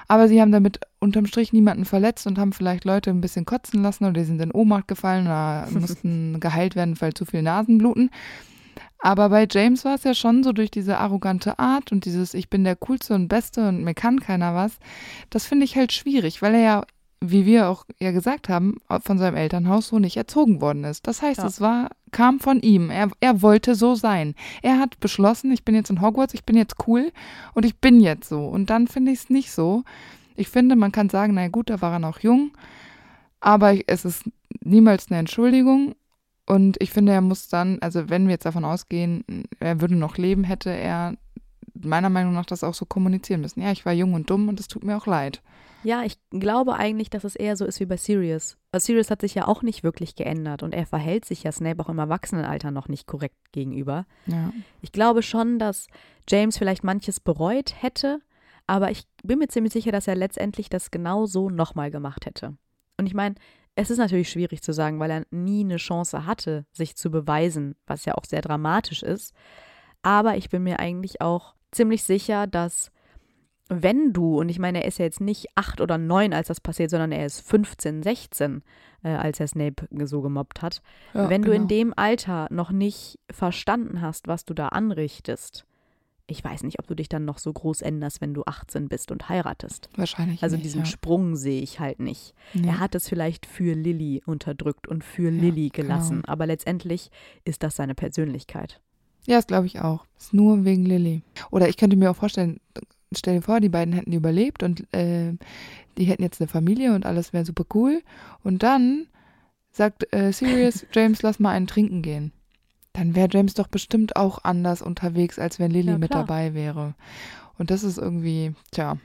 Aber sie haben damit unterm Strich niemanden verletzt und haben vielleicht Leute ein bisschen kotzen lassen oder die sind in Ohnmacht gefallen oder mussten geheilt werden, weil zu viel Nasen bluten. Aber bei James war es ja schon so durch diese arrogante Art und dieses Ich bin der Coolste und Beste und mir kann keiner was. Das finde ich halt schwierig, weil er ja, wie wir auch ja gesagt haben, von seinem Elternhaus so nicht erzogen worden ist. Das heißt, Ja. es war, kam von ihm. Er, er wollte so sein. Er hat beschlossen, ich bin jetzt in Hogwarts, ich bin jetzt cool und ich bin jetzt so. Und dann finde ich es nicht so. Ich finde, man kann sagen, na gut, da war er noch jung, aber es ist niemals eine Entschuldigung. Und ich finde, er muss dann, also wenn wir jetzt davon ausgehen, er würde noch leben, hätte er meiner Meinung nach das auch so kommunizieren müssen. Ja, ich war jung und dumm und es tut mir auch leid. Ja, ich glaube eigentlich, dass es eher so ist wie bei Sirius. Weil Sirius hat sich ja auch nicht wirklich geändert und er verhält sich ja Snape auch im Erwachsenenalter noch nicht korrekt gegenüber. Ja. Ich glaube schon, dass James vielleicht manches bereut hätte, aber ich bin mir ziemlich sicher, dass er letztendlich das genau so nochmal gemacht hätte. Und ich meine, es ist natürlich schwierig zu sagen, weil er nie eine Chance hatte, sich zu beweisen, was ja auch sehr dramatisch ist. Aber ich bin mir eigentlich auch ziemlich sicher, dass wenn du, und ich meine, er ist ja jetzt nicht acht oder neun, als das passiert, sondern er ist 15, 16, äh, als er Snape so gemobbt hat, Ja, wenn du in genau. dem Alter noch nicht verstanden hast, was du da anrichtest, ich weiß nicht, ob du dich dann noch so groß änderst, wenn du 18 bist und heiratest. Wahrscheinlich Also nicht, diesen ja. Sprung sehe ich halt nicht. Nee. Er hat es vielleicht für Lilly unterdrückt und für Ja, Lilly gelassen, genau. aber letztendlich ist das seine Persönlichkeit. Ja, das glaube ich auch. Ist nur wegen Lilly. Oder ich könnte mir auch vorstellen, stell dir vor, die beiden hätten überlebt und äh, die hätten jetzt eine Familie und alles wäre super cool. Und dann sagt äh, Sirius, James, lass mal einen trinken gehen. Dann wäre James doch bestimmt auch anders unterwegs, als wenn Lilly Ja, mit dabei wäre. Und das ist irgendwie, tja.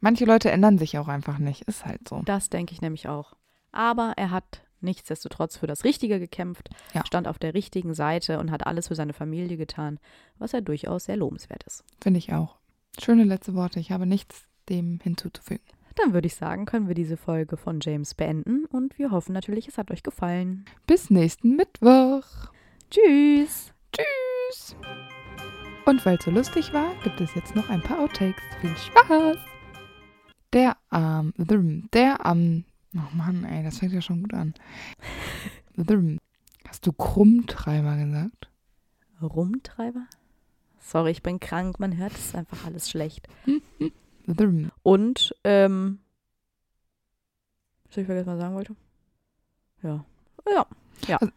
Manche Leute ändern sich auch einfach nicht. Ist halt so. Das denke ich nämlich auch. Aber er hat nichtsdestotrotz für das Richtige gekämpft, Ja. stand auf der richtigen Seite und hat alles für seine Familie getan, was ja durchaus sehr lobenswert ist. Finde ich auch. Schöne letzte Worte. Ich habe nichts dem hinzuzufügen. Dann würde ich sagen, können wir diese Folge von James beenden und wir hoffen natürlich, es hat euch gefallen. Bis nächsten Mittwoch. Tschüss! Tschüss. Und weil es so lustig war, gibt es jetzt noch ein paar Outtakes. Viel Spaß. Der Arm, der Arm, oh Mann, ey, das fängt ja schon gut an. Hast du Krummtreiber gesagt? Rumtreiber? Sorry, ich bin krank, man hört es einfach alles schlecht. Und, ähm, soll ich vergessen, was ich sagen wollte? Ja. Ja. Ja. oh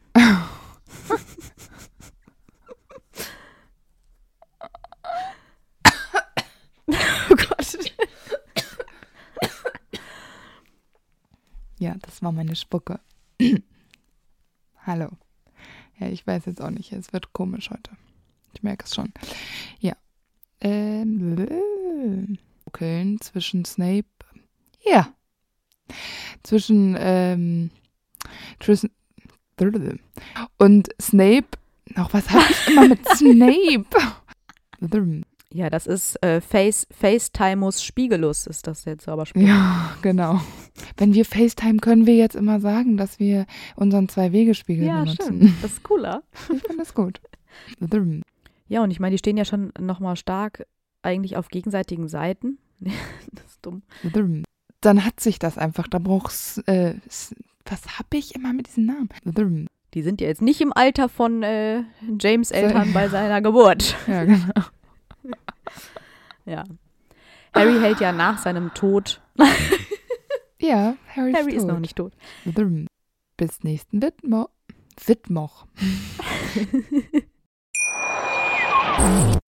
Ja, das war meine Spucke. Hallo. Ja, ich weiß jetzt auch nicht. Es wird komisch heute. Ich merke es schon. Ja. Ähm, Köln zwischen Snape. Ja. Zwischen ähm, Tris und Snape. Auch was habe ich immer mit Snape? Ja, das ist äh, Face, FaceTimus Spiegelus, ist das der Zauberspruch. Ja, genau. Wenn wir FaceTime können wir jetzt immer sagen, dass wir unseren Zwei-Wege-Spiegel ja, benutzen. stimmt. Das ist cooler. Ich finde das gut. Ja, und ich meine, die stehen ja schon nochmal stark eigentlich auf gegenseitigen Seiten. das ist dumm. Dann hat sich das einfach. Da brauchst äh, was habe ich immer mit diesen Namen? Die sind ja jetzt nicht im Alter von äh, James Eltern bei seiner Geburt. Ja, genau. Ja. Harry hält ja nach seinem Tod. ja, Harry, Harry ist, ist noch nicht tot. Bis nächsten Wittmoch. Wittmoch.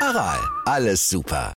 Aral, alles super.